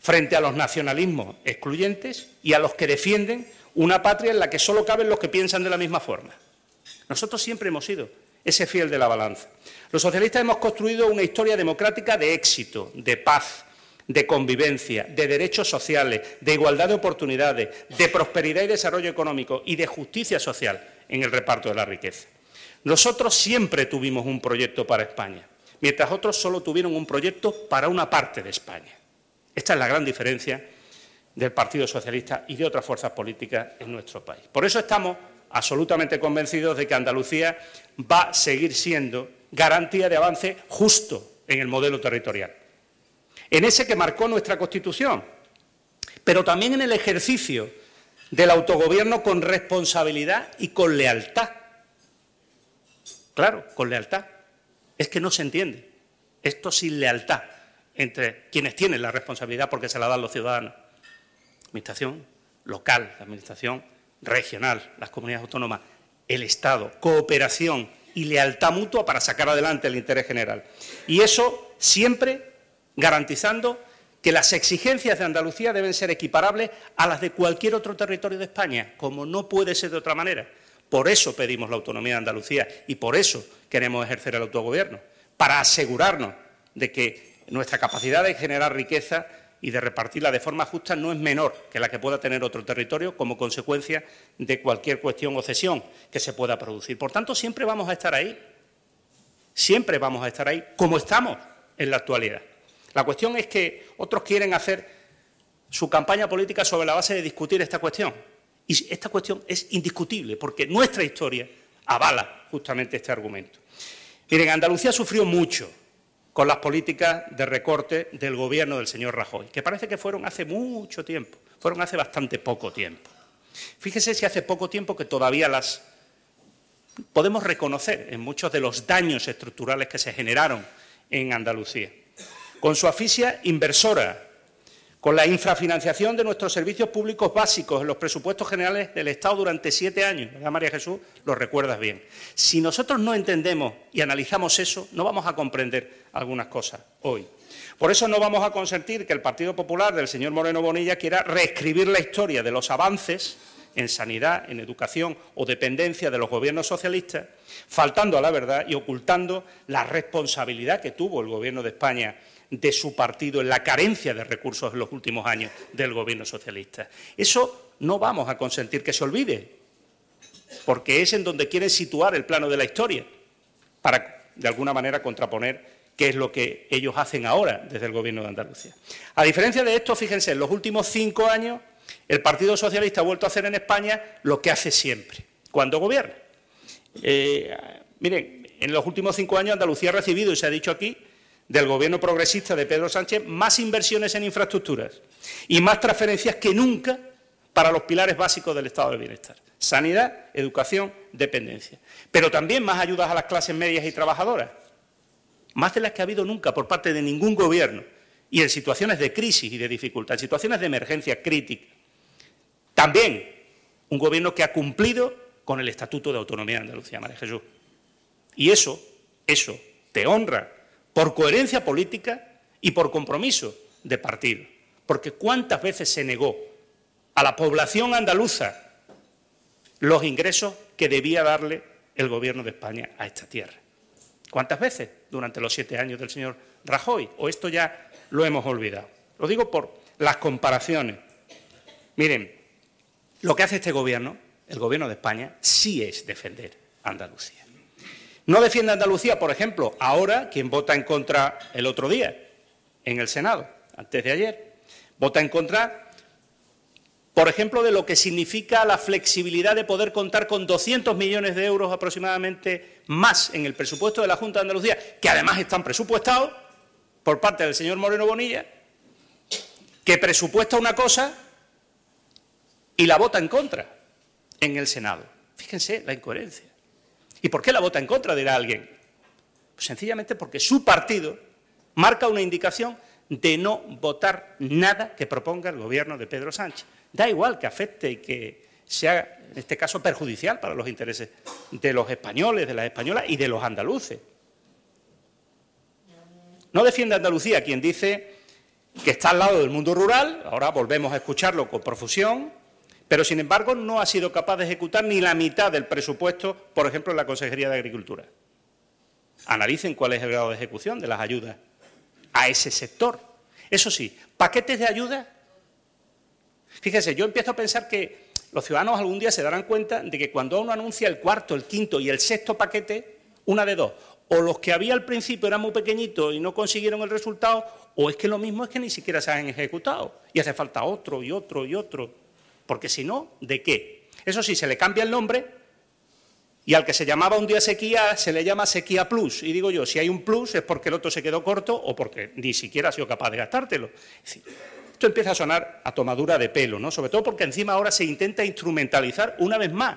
Frente a los nacionalismos excluyentes y a los que defienden una patria en la que solo caben los que piensan de la misma forma. Nosotros siempre hemos sido ese fiel de la balanza. Los socialistas hemos construido una historia democrática de éxito, de paz, de convivencia, de derechos sociales, de igualdad de oportunidades, de prosperidad y desarrollo económico y de justicia social en el reparto de la riqueza. Nosotros siempre tuvimos un proyecto para España, mientras otros solo tuvieron un proyecto para una parte de España. Esta es la gran diferencia del Partido Socialista y de otras fuerzas políticas en nuestro país. Por eso estamos absolutamente convencidos de que Andalucía va a seguir siendo garantía de avance justo en el modelo territorial. En ese que marcó nuestra Constitución, pero también en el ejercicio del autogobierno con responsabilidad y con lealtad. Claro, con lealtad. Es que no se entiende. Esto sin lealtad entre quienes tienen la responsabilidad porque se la dan los ciudadanos. Administración local, la administración regional, las comunidades autónomas, el Estado, cooperación y lealtad mutua para sacar adelante el interés general. Y eso siempre garantizando que las exigencias de Andalucía deben ser equiparables a las de cualquier otro territorio de España, como no puede ser de otra manera. Por eso pedimos la autonomía de Andalucía y por eso queremos ejercer el autogobierno, para asegurarnos de que nuestra capacidad de generar riqueza y de repartirla de forma justa no es menor que la que pueda tener otro territorio como consecuencia de cualquier cuestión o cesión que se pueda producir. Por tanto, siempre vamos a estar ahí, siempre vamos a estar ahí, como estamos en la actualidad. La cuestión es que otros quieren hacer su campaña política sobre la base de discutir esta cuestión. Y esta cuestión es indiscutible, porque nuestra historia avala justamente este argumento. Miren, Andalucía sufrió mucho con las políticas de recorte del gobierno del señor Rajoy, que parece que fueron hace mucho tiempo, fueron hace bastante poco tiempo. Fíjese si hace poco tiempo que todavía las podemos reconocer en muchos de los daños estructurales que se generaron en Andalucía. con su asfixia inversora, con la infrafinanciación de nuestros servicios públicos básicos en los presupuestos generales del Estado durante siete años. María Jesús? Lo recuerdas bien. Si nosotros no entendemos y analizamos eso, no vamos a comprender algunas cosas hoy. Por eso no vamos a consentir que el Partido Popular del señor Moreno Bonilla quiera reescribir la historia de los avances en sanidad, en educación o dependencia de los gobiernos socialistas, faltando a la verdad y ocultando la responsabilidad que tuvo el Gobierno de España de su partido en la carencia de recursos en los últimos años del Gobierno socialista. Eso no vamos a consentir que se olvide, porque es en donde quieren situar el plano de la historia, para de alguna manera contraponer qué es lo que ellos hacen ahora desde el Gobierno de Andalucía. A diferencia de esto, fíjense, en los últimos cinco años el Partido Socialista ha vuelto a hacer en España lo que hace siempre, cuando gobierna. Eh, miren, en los últimos cinco años Andalucía ha recibido, y se ha dicho aquí, del Gobierno progresista de Pedro Sánchez, más inversiones en infraestructuras y más transferencias que nunca para los pilares básicos del Estado del Bienestar. Sanidad, educación, dependencia. Pero también más ayudas a las clases medias y trabajadoras. Más de las que ha habido nunca por parte de ningún gobierno. Y en situaciones de crisis y de dificultad, en situaciones de emergencia crítica. También un gobierno que ha cumplido con el Estatuto de Autonomía de Andalucía, María Jesús. Y eso, eso te honra por coherencia política y por compromiso de partido. Porque cuántas veces se negó a la población andaluza los ingresos que debía darle el Gobierno de España a esta tierra. ¿Cuántas veces durante los siete años del señor Rajoy? ¿O esto ya lo hemos olvidado? Lo digo por las comparaciones. Miren, lo que hace este Gobierno, el Gobierno de España, sí es defender Andalucía. No defiende Andalucía, por ejemplo, ahora quien vota en contra el otro día en el Senado, antes de ayer, vota en contra, por ejemplo, de lo que significa la flexibilidad de poder contar con 200 millones de euros aproximadamente más en el presupuesto de la Junta de Andalucía, que además están presupuestados por parte del señor Moreno Bonilla, que presupuesta una cosa y la vota en contra en el Senado. Fíjense la incoherencia. ¿Y por qué la vota en contra? dirá alguien. Pues sencillamente porque su partido marca una indicación de no votar nada que proponga el gobierno de Pedro Sánchez. Da igual que afecte y que sea, en este caso, perjudicial para los intereses de los españoles, de las españolas y de los andaluces. No defiende Andalucía quien dice que está al lado del mundo rural, ahora volvemos a escucharlo con profusión, pero sin embargo no ha sido capaz de ejecutar ni la mitad del presupuesto, por ejemplo, en la Consejería de Agricultura. Analicen cuál es el grado de ejecución de las ayudas a ese sector. Eso sí, paquetes de ayuda. Fíjense, yo empiezo a pensar que los ciudadanos algún día se darán cuenta de que cuando uno anuncia el cuarto, el quinto y el sexto paquete, una de dos, o los que había al principio eran muy pequeñitos y no consiguieron el resultado, o es que lo mismo es que ni siquiera se han ejecutado y hace falta otro y otro y otro. Porque si no, ¿de qué? Eso sí, se le cambia el nombre y al que se llamaba un día sequía se le llama sequía plus. Y digo yo, si hay un plus es porque el otro se quedó corto o porque ni siquiera ha sido capaz de gastártelo. esto empieza a sonar a tomadura de pelo, ¿no? Sobre todo porque encima ahora se intenta instrumentalizar una vez más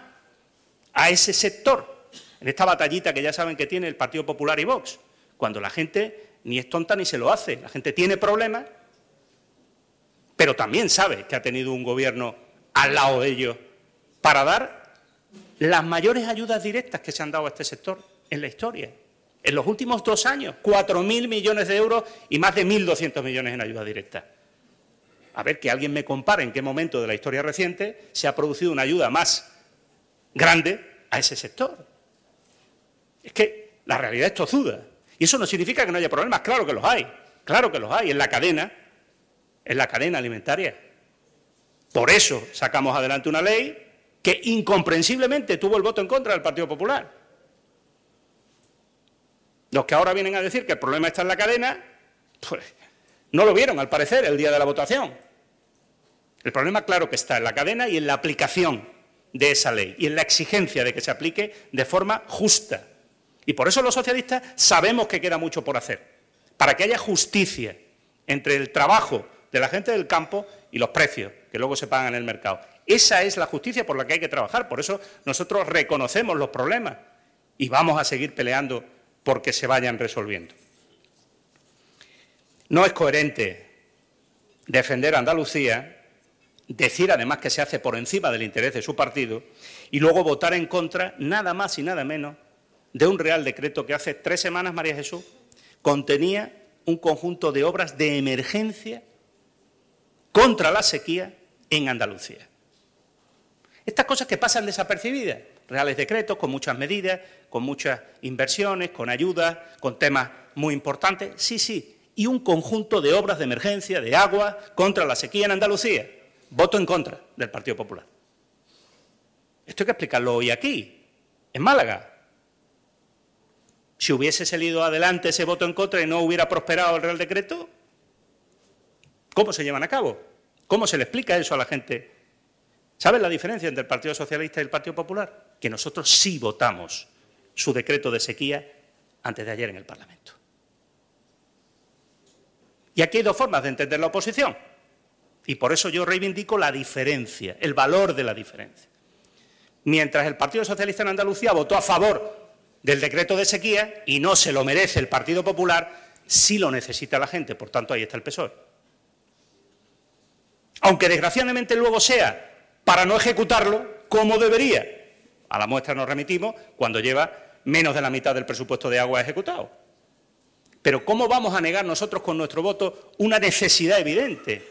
a ese sector, en esta batallita que ya saben que tiene el Partido Popular y Vox, cuando la gente ni es tonta ni se lo hace, la gente tiene problemas, pero también sabe que ha tenido un gobierno al lado de ellos para dar las mayores ayudas directas que se han dado a este sector en la historia. En los últimos dos años, 4.000 millones de euros y más de 1.200 millones en ayudas directas. A ver, que alguien me compare en qué momento de la historia reciente se ha producido una ayuda más grande a ese sector. Es que la realidad es tozuda. Y eso no significa que no haya problemas, claro que los hay, claro que los hay en la cadena, en la cadena alimentaria. Por eso sacamos adelante una ley que incomprensiblemente tuvo el voto en contra del Partido Popular. Los que ahora vienen a decir que el problema está en la cadena, pues no lo vieron al parecer el día de la votación. El problema claro que está en la cadena y en la aplicación de esa ley y en la exigencia de que se aplique de forma justa. Y por eso los socialistas sabemos que queda mucho por hacer, para que haya justicia entre el trabajo de la gente del campo y los precios que luego se pagan en el mercado. Esa es la justicia por la que hay que trabajar. Por eso nosotros reconocemos los problemas y vamos a seguir peleando porque se vayan resolviendo. No es coherente defender a Andalucía, decir además que se hace por encima del interés de su partido y luego votar en contra, nada más y nada menos, de un Real Decreto que hace tres semanas, María Jesús, contenía un conjunto de obras de emergencia contra la sequía en Andalucía. Estas cosas que pasan desapercibidas, reales decretos con muchas medidas, con muchas inversiones, con ayudas, con temas muy importantes, sí, sí, y un conjunto de obras de emergencia, de agua, contra la sequía en Andalucía. Voto en contra del Partido Popular. Esto hay que explicarlo hoy aquí, en Málaga. Si hubiese salido adelante ese voto en contra y no hubiera prosperado el Real Decreto, ¿cómo se llevan a cabo? ¿Cómo se le explica eso a la gente? ¿Saben la diferencia entre el Partido Socialista y el Partido Popular? Que nosotros sí votamos su decreto de sequía antes de ayer en el Parlamento. Y aquí hay dos formas de entender la oposición. Y por eso yo reivindico la diferencia, el valor de la diferencia. Mientras el Partido Socialista en Andalucía votó a favor del decreto de sequía y no se lo merece el Partido Popular, sí lo necesita la gente. Por tanto, ahí está el PSOE. Aunque desgraciadamente luego sea para no ejecutarlo como debería. A la muestra nos remitimos cuando lleva menos de la mitad del presupuesto de agua ejecutado. Pero ¿cómo vamos a negar nosotros con nuestro voto una necesidad evidente?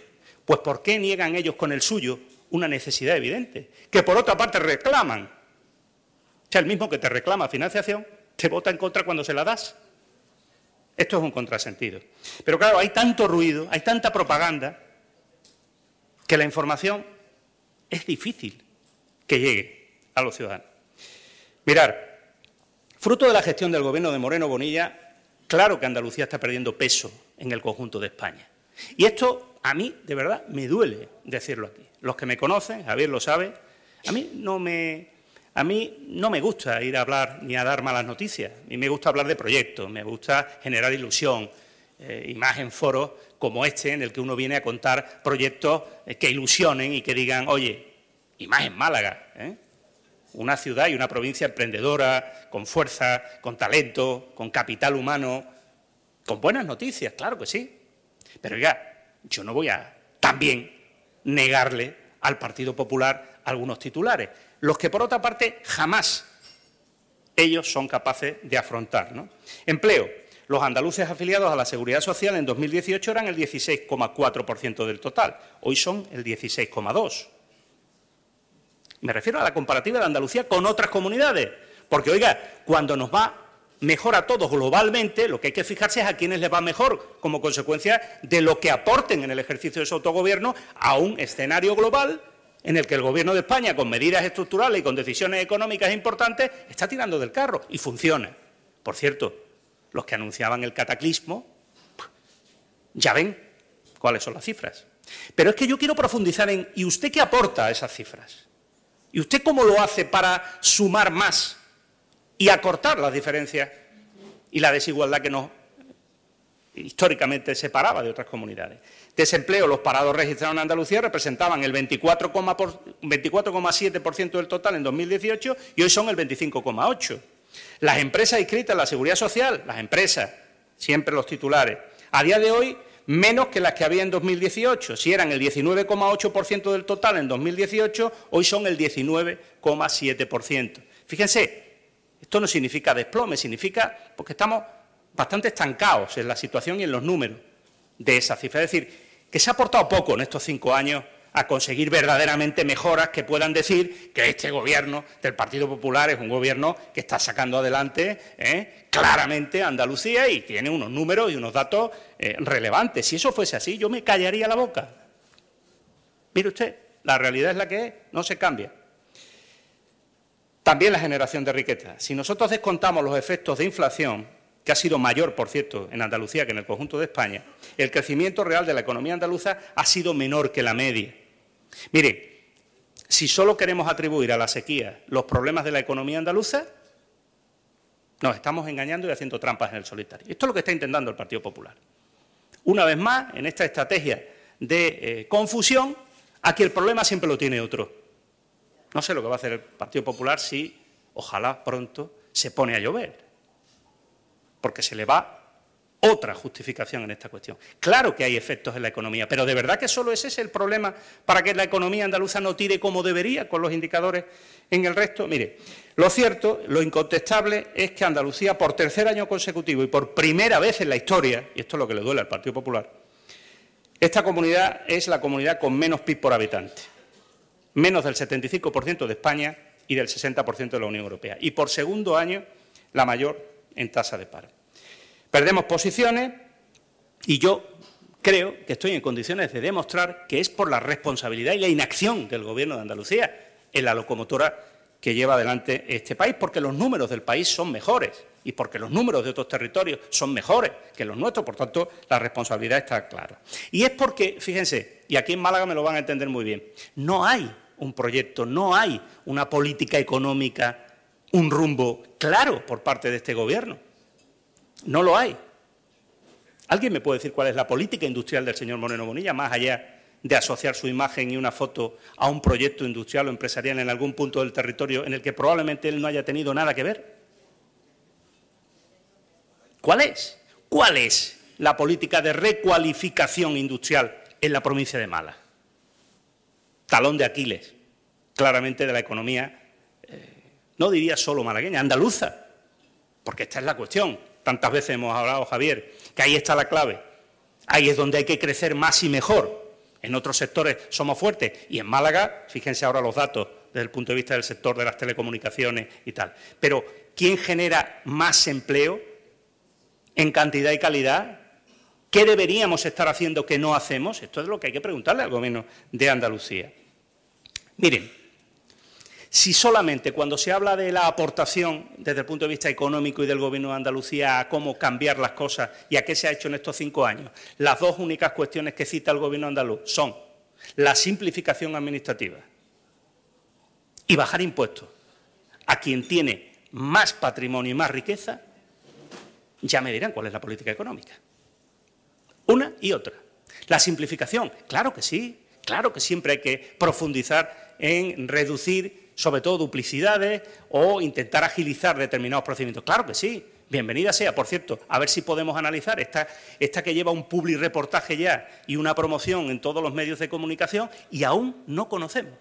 Pues ¿por qué niegan ellos con el suyo una necesidad evidente? Que por otra parte reclaman. O sea, el mismo que te reclama financiación, te vota en contra cuando se la das. Esto es un contrasentido. Pero claro, hay tanto ruido, hay tanta propaganda, que la información es difícil que llegue a los ciudadanos. Mirar, fruto de la gestión del gobierno de Moreno Bonilla, Claro que Andalucía está perdiendo peso en el conjunto de España. Y esto a mí, de verdad, me duele decirlo aquí. Los que me conocen, Javier lo sabe, a mí no me, a mí no me gusta ir a hablar ni a dar malas noticias. A mí me gusta hablar de proyectos, me gusta generar ilusión, eh, y más en foros como este, en el que uno viene a contar proyectos que ilusionen y que digan, oye, y más en Málaga, ¿eh? una ciudad y una provincia emprendedora, con fuerza, con talento, con capital humano, con buenas noticias, claro que sí. Pero oiga, yo no voy a también negarle al Partido Popular algunos titulares, los que por otra parte jamás ellos son capaces de afrontar. Empleo. Los andaluces afiliados a la Seguridad Social en 2018 eran el 16,4% del total, hoy son el 16,2%. Me refiero a la comparativa de Andalucía con otras comunidades. Porque, oiga, cuando nos va mejor a todos globalmente, lo que hay que fijarse es a quienes les va mejor como consecuencia de lo que aporten en el ejercicio de su autogobierno a un escenario global en el que el Gobierno de España, con medidas estructurales y con decisiones económicas importantes, está tirando del carro y funciona. Por cierto, los que anunciaban el cataclismo, ya ven cuáles son las cifras. Pero es que yo quiero profundizar en, ¿y usted qué aporta a esas cifras? ¿Y usted cómo lo hace para sumar más y acortar las diferencias y la desigualdad que nos históricamente separaba de otras comunidades? Desempleo, los parados registrados en Andalucía representaban el 24,7% del total en 2018 y hoy son el 25,8%. Las empresas inscritas en la Seguridad Social, las empresas, siempre los titulares, a día de hoy menos que las que había en 2018. Si eran el 19,8% del total en 2018, hoy son el 19,7%. Fíjense, esto no significa desplome, significa porque estamos bastante estancados en la situación y en los números de esa cifra. Es decir, que se ha aportado poco en estos cinco años a conseguir verdaderamente mejoras que puedan decir que este gobierno del Partido Popular es un gobierno que está sacando adelante ¿eh? claramente Andalucía y tiene unos números y unos datos eh, relevantes. Si eso fuese así, yo me callaría la boca. Mire usted, la realidad es la que es, no se cambia. También la generación de riqueza. Si nosotros descontamos los efectos de inflación, que ha sido mayor, por cierto, en Andalucía que en el conjunto de España, el crecimiento real de la economía andaluza ha sido menor que la media. Mire, si solo queremos atribuir a la sequía los problemas de la economía andaluza, nos estamos engañando y haciendo trampas en el solitario. Esto es lo que está intentando el Partido Popular. Una vez más, en esta estrategia de eh, confusión, aquí el problema siempre lo tiene otro. No sé lo que va a hacer el Partido Popular si, ojalá pronto, se pone a llover. Porque se le va otra justificación en esta cuestión. Claro que hay efectos en la economía, pero ¿de verdad que solo ese es el problema para que la economía andaluza no tire como debería con los indicadores en el resto? Mire, lo cierto, lo incontestable es que Andalucía, por tercer año consecutivo y por primera vez en la historia, y esto es lo que le duele al Partido Popular, esta comunidad es la comunidad con menos PIB por habitante, menos del 75% de España y del 60% de la Unión Europea, y por segundo año la mayor en tasa de paro. Perdemos posiciones y yo creo que estoy en condiciones de demostrar que es por la responsabilidad y la inacción del Gobierno de Andalucía en la locomotora que lleva adelante este país, porque los números del país son mejores y porque los números de otros territorios son mejores que los nuestros, por tanto, la responsabilidad está clara. Y es porque, fíjense, y aquí en Málaga me lo van a entender muy bien, no hay un proyecto, no hay una política económica, un rumbo claro por parte de este Gobierno. No lo hay. ¿Alguien me puede decir cuál es la política industrial del señor Moreno Bonilla, más allá de asociar su imagen y una foto a un proyecto industrial o empresarial en algún punto del territorio en el que probablemente él no haya tenido nada que ver? ¿Cuál es? ¿Cuál es la política de recualificación industrial en la provincia de Mala? Talón de Aquiles, claramente de la economía, no diría solo malagueña, andaluza, porque esta es la cuestión tantas veces hemos hablado, Javier, que ahí está la clave. Ahí es donde hay que crecer más y mejor. En otros sectores somos fuertes y en Málaga, fíjense ahora los datos desde el punto de vista del sector de las telecomunicaciones y tal. Pero, ¿quién genera más empleo en cantidad y calidad? ¿Qué deberíamos estar haciendo que no hacemos? Esto es lo que hay que preguntarle al Gobierno de Andalucía. Miren, si solamente cuando se habla de la aportación desde el punto de vista económico y del Gobierno de Andalucía a cómo cambiar las cosas y a qué se ha hecho en estos cinco años, las dos únicas cuestiones que cita el Gobierno andaluz son la simplificación administrativa y bajar impuestos a quien tiene más patrimonio y más riqueza, ya me dirán cuál es la política económica. Una y otra. La simplificación, claro que sí, claro que siempre hay que profundizar en reducir sobre todo duplicidades o intentar agilizar determinados procedimientos. Claro que sí, bienvenida sea. Por cierto, a ver si podemos analizar esta, esta que lleva un public reportaje ya y una promoción en todos los medios de comunicación y aún no conocemos.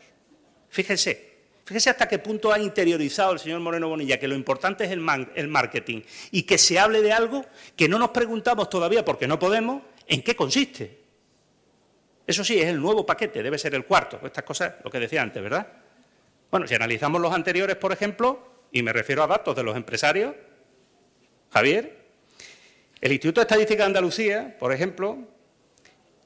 Fíjense, fíjense hasta qué punto ha interiorizado el señor Moreno Bonilla que lo importante es el, el marketing y que se hable de algo que no nos preguntamos todavía porque no podemos en qué consiste. Eso sí, es el nuevo paquete, debe ser el cuarto. Estas cosas, lo que decía antes, ¿verdad? Bueno, si analizamos los anteriores, por ejemplo, y me refiero a datos de los empresarios, Javier, el Instituto de Estadística de Andalucía, por ejemplo,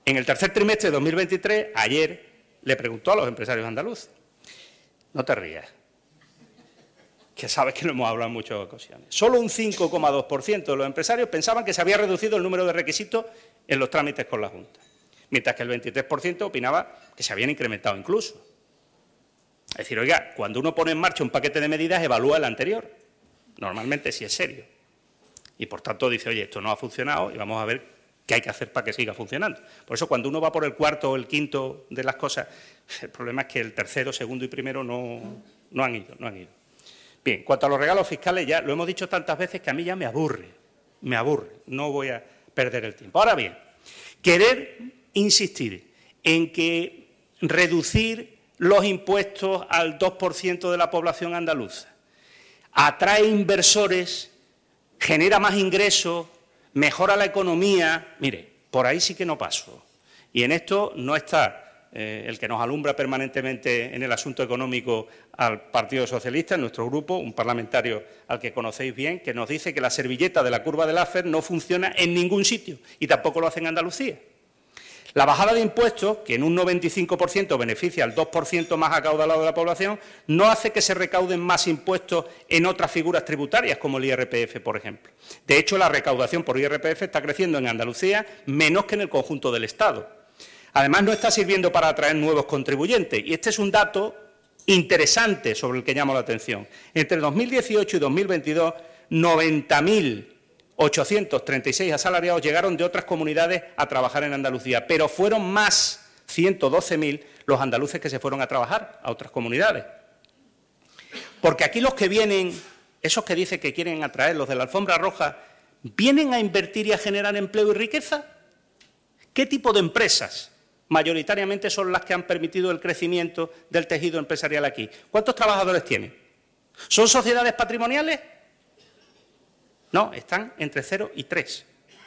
en el tercer trimestre de 2023, ayer, le preguntó a los empresarios andaluces, no te rías, que sabes que lo hemos hablado en muchas ocasiones, solo un 5,2% de los empresarios pensaban que se había reducido el número de requisitos en los trámites con la Junta, mientras que el 23% opinaba que se habían incrementado incluso. Es decir, oiga, cuando uno pone en marcha un paquete de medidas, evalúa el anterior. Normalmente si es serio. Y por tanto dice, oye, esto no ha funcionado y vamos a ver qué hay que hacer para que siga funcionando. Por eso cuando uno va por el cuarto o el quinto de las cosas, [LAUGHS] el problema es que el tercero, segundo y primero no, no han ido, no han ido. Bien, cuanto a los regalos fiscales, ya lo hemos dicho tantas veces que a mí ya me aburre, me aburre, no voy a perder el tiempo. Ahora bien, querer insistir en que reducir los impuestos al 2% de la población andaluza, atrae inversores, genera más ingresos, mejora la economía. Mire, por ahí sí que no paso. Y en esto no está eh, el que nos alumbra permanentemente en el asunto económico al Partido Socialista, en nuestro grupo, un parlamentario al que conocéis bien, que nos dice que la servilleta de la curva del AFER no funciona en ningún sitio y tampoco lo hace en Andalucía. La bajada de impuestos, que en un 95% beneficia al 2% más acaudalado de la población, no hace que se recauden más impuestos en otras figuras tributarias, como el IRPF, por ejemplo. De hecho, la recaudación por IRPF está creciendo en Andalucía menos que en el conjunto del Estado. Además, no está sirviendo para atraer nuevos contribuyentes. Y este es un dato interesante sobre el que llamo la atención. Entre 2018 y 2022, 90.000 836 asalariados llegaron de otras comunidades a trabajar en Andalucía, pero fueron más 112.000 los andaluces que se fueron a trabajar a otras comunidades. Porque aquí los que vienen, esos que dicen que quieren atraer, los de la alfombra roja, ¿Vienen a invertir y a generar empleo y riqueza? ¿Qué tipo de empresas mayoritariamente son las que han permitido el crecimiento del tejido empresarial aquí? ¿Cuántos trabajadores tienen? ¿Son sociedades patrimoniales? No, están entre 0 y 3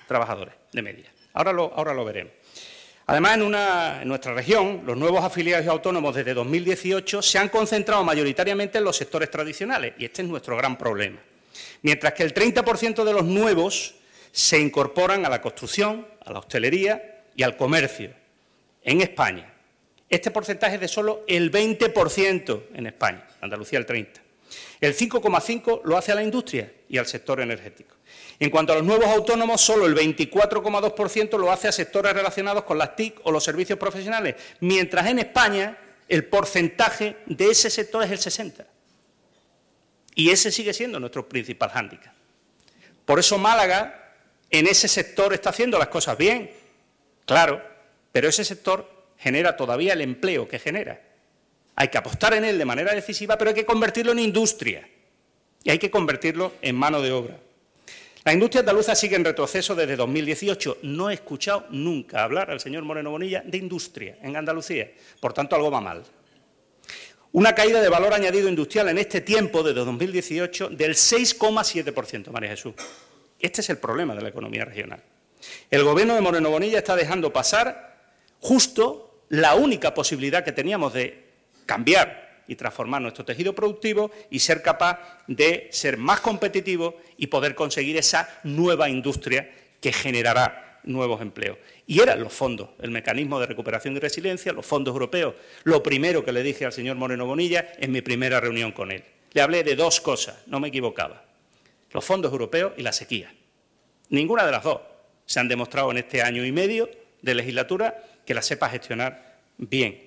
trabajadores de media. Ahora lo, veremos. Además, en, nuestra región, los nuevos afiliados autónomos desde 2018 se han concentrado mayoritariamente en los sectores tradicionales, y este es nuestro gran problema. Mientras que el 30% de los nuevos se incorporan a la construcción, a la hostelería y al comercio en España. Este porcentaje es de solo el 20% en España, Andalucía el 30%. El 5,5% lo hace a la industria y al sector energético. En cuanto a los nuevos autónomos, solo el 24,2% lo hace a sectores relacionados con las TIC o los servicios profesionales, mientras en España el porcentaje de ese sector es el 60%. Y ese sigue siendo nuestro principal hándicap. Por eso Málaga en ese sector está haciendo las cosas bien, claro, pero ese sector genera todavía el empleo que genera. Hay que apostar en él de manera decisiva, pero hay que convertirlo en industria y hay que convertirlo en mano de obra. La industria andaluza sigue en retroceso desde 2018. No he escuchado nunca hablar al señor Moreno Bonilla de industria en Andalucía. Por tanto, algo va mal. Una caída de valor añadido industrial en este tiempo, desde 2018, del 6,7%, María Jesús. Este es el problema de la economía regional. El gobierno de Moreno Bonilla está dejando pasar justo la única posibilidad que teníamos de cambiar y transformar nuestro tejido productivo y ser capaz de ser más competitivo y poder conseguir esa nueva industria que generará nuevos empleos. Y eran los fondos, el mecanismo de recuperación y resiliencia, los fondos europeos. Lo primero que le dije al señor Moreno Bonilla en mi primera reunión con él. Le hablé de dos cosas, no me equivocaba. Los fondos europeos y la sequía. Ninguna de las dos se han demostrado en este año y medio de legislatura que la sepa gestionar bien.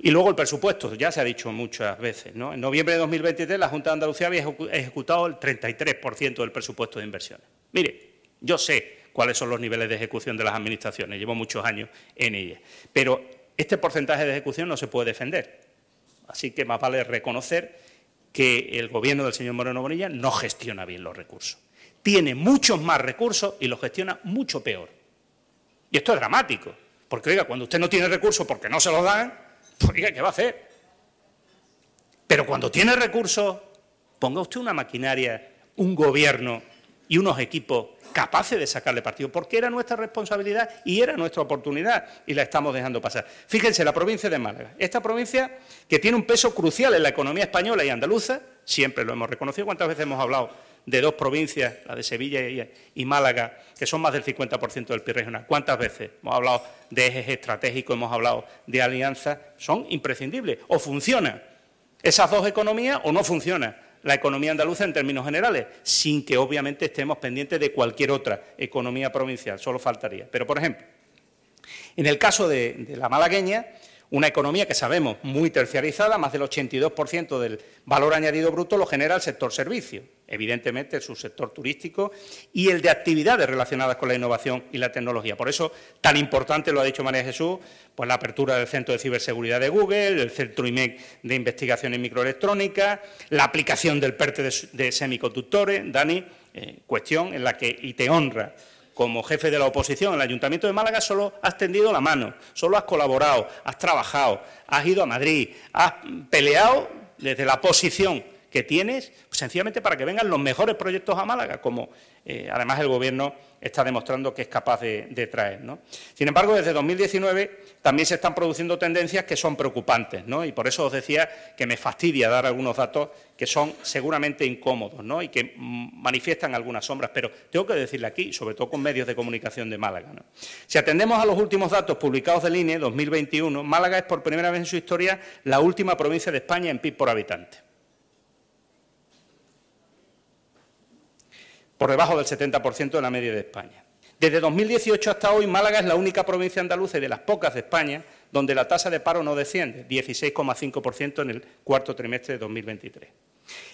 Y luego el presupuesto, ya se ha dicho muchas veces. ¿no? En noviembre de 2023 la Junta de Andalucía había ejecutado el 33% del presupuesto de inversiones. Mire, yo sé cuáles son los niveles de ejecución de las administraciones, llevo muchos años en ellas, pero este porcentaje de ejecución no se puede defender. Así que más vale reconocer que el Gobierno del señor Moreno Bonilla no gestiona bien los recursos. Tiene muchos más recursos y los gestiona mucho peor. Y esto es dramático, porque oiga, cuando usted no tiene recursos porque no se los dan, pues oiga, ¿qué va a hacer? Pero cuando tiene recursos, ponga usted una maquinaria, un gobierno y unos equipos capaces de sacarle partido, porque era nuestra responsabilidad y era nuestra oportunidad y la estamos dejando pasar. Fíjense, la provincia de Málaga, esta provincia que tiene un peso crucial en la economía española y andaluza, siempre lo hemos reconocido, ¿cuántas veces hemos hablado de dos provincias, la de Sevilla y, Málaga, que son más del 50% del PIB regional. ¿Cuántas veces hemos hablado de ejes estratégicos, hemos hablado de alianzas? Son imprescindibles. O funcionan esas dos economías o no funciona la economía andaluza en términos generales, sin que obviamente estemos pendientes de cualquier otra economía provincial, solo faltaría. Pero, por ejemplo, en el caso de la malagueña, una economía que sabemos muy terciarizada, más del 82% del valor añadido bruto lo genera el sector servicio, evidentemente el subsector turístico y el de actividades relacionadas con la innovación y la tecnología. Por eso, tan importante, lo ha dicho María Jesús, pues la apertura del Centro de Ciberseguridad de Google, el Centro IMEC de Investigación en Microelectrónica, la aplicación del PERTE de, semiconductores, Dani, eh, cuestión en la que, y te honra, como jefe de la oposición en el Ayuntamiento de Málaga solo has tendido la mano, solo has colaborado, has trabajado, has ido a Madrid, has peleado desde la posición que tienes, sencillamente para que vengan los mejores proyectos a Málaga, como eh, además el Gobierno está demostrando que es capaz de, traer. Sin embargo, desde 2019 también se están produciendo tendencias que son preocupantes, y por eso os decía que me fastidia dar algunos datos que son seguramente incómodos y que mm, manifiestan algunas sombras, pero tengo que decirle aquí, sobre todo con medios de comunicación de Málaga. Si atendemos a los últimos datos publicados del INE 2021, Málaga es por primera vez en su historia la última provincia de España en PIB por habitante. Por debajo del 70% de la media de España. Desde 2018 hasta hoy, Málaga es la única provincia andaluza y de las pocas de España donde la tasa de paro no desciende, 16,5% en el cuarto trimestre de 2023.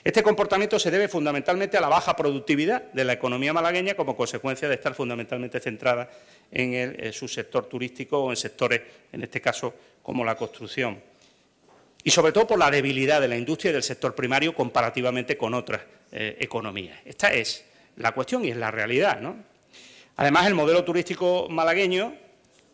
Este comportamiento se debe fundamentalmente a la baja productividad de la economía malagueña como consecuencia de estar fundamentalmente centrada en el, su sector turístico o en sectores, en este caso, como la construcción. Y sobre todo por la debilidad de la industria y del sector primario comparativamente con otras eh, economías. Esta es la cuestión y es la realidad. ¿no? Además, el modelo turístico malagueño,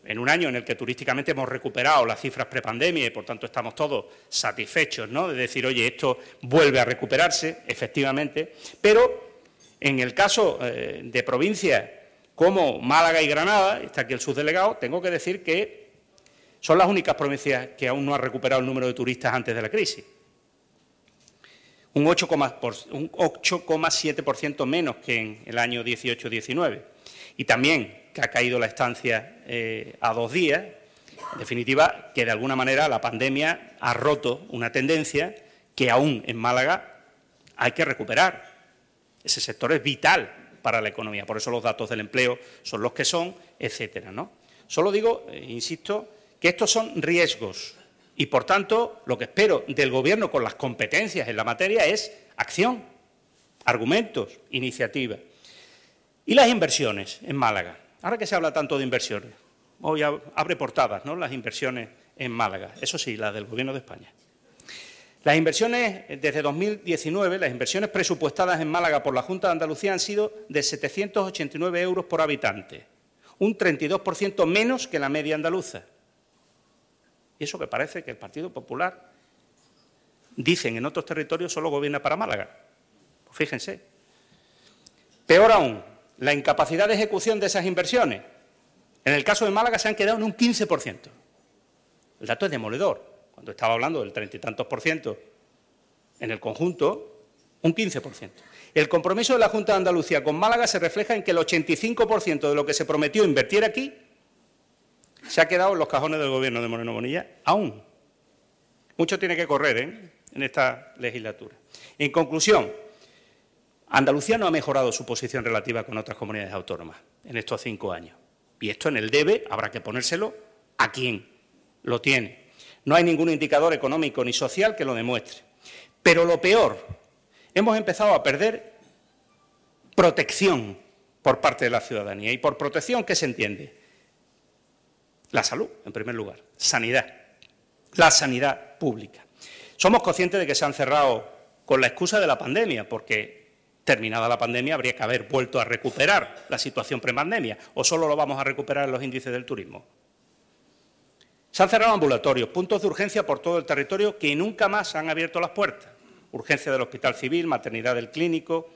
en un año en el que turísticamente hemos recuperado las cifras prepandemia y, por tanto, estamos todos satisfechos ¿no? de decir, oye, esto vuelve a recuperarse, efectivamente, pero en el caso eh, de provincias como Málaga y Granada, está aquí el subdelegado, tengo que decir que son las únicas provincias que aún no han recuperado el número de turistas antes de la crisis un 8,7% menos que en el año 18-19. Y también que ha caído la estancia eh, a dos días. En definitiva, que de alguna manera la pandemia ha roto una tendencia que aún en Málaga hay que recuperar. Ese sector es vital para la economía, por eso los datos del empleo son los que son, etcétera. ¿no? Solo digo, eh, insisto, que estos son riesgos y, por tanto, lo que espero del Gobierno con las competencias en la materia es acción, argumentos, iniciativa. Y las inversiones en Málaga. Ahora que se habla tanto de inversiones, hoy abre portadas, ¿no? Las inversiones en Málaga, eso sí, las del Gobierno de España. Las inversiones, desde 2019, las inversiones presupuestadas en Málaga por la Junta de Andalucía han sido de 789 euros por habitante, un 32% menos que la media andaluza. Y eso que parece que el Partido Popular, dicen en otros territorios, solo gobierna para Málaga. Pues fíjense. Peor aún, la incapacidad de ejecución de esas inversiones. En el caso de Málaga se han quedado en un 15%. El dato es demoledor. Cuando estaba hablando del treinta y tantos por ciento en el conjunto, un 15%. El compromiso de la Junta de Andalucía con Málaga se refleja en que el 85% de lo que se prometió invertir aquí se ha quedado en los cajones del gobierno de Moreno Bonilla, aún. Mucho tiene que correr ¿eh? en esta legislatura. En conclusión, Andalucía no ha mejorado su posición relativa con otras comunidades autónomas en estos cinco años. Y esto en el debe habrá que ponérselo a quien lo tiene. No hay ningún indicador económico ni social que lo demuestre. Pero lo peor, hemos empezado a perder protección por parte de la ciudadanía. ¿Y por protección qué se entiende? La salud, en primer lugar. Sanidad. La sanidad pública. Somos conscientes de que se han cerrado con la excusa de la pandemia, porque terminada la pandemia habría que haber vuelto a recuperar la situación prepandemia, o solo lo vamos a recuperar en los índices del turismo. Se han cerrado ambulatorios, puntos de urgencia por todo el territorio que nunca más han abierto las puertas. Urgencia del Hospital Civil, maternidad del clínico,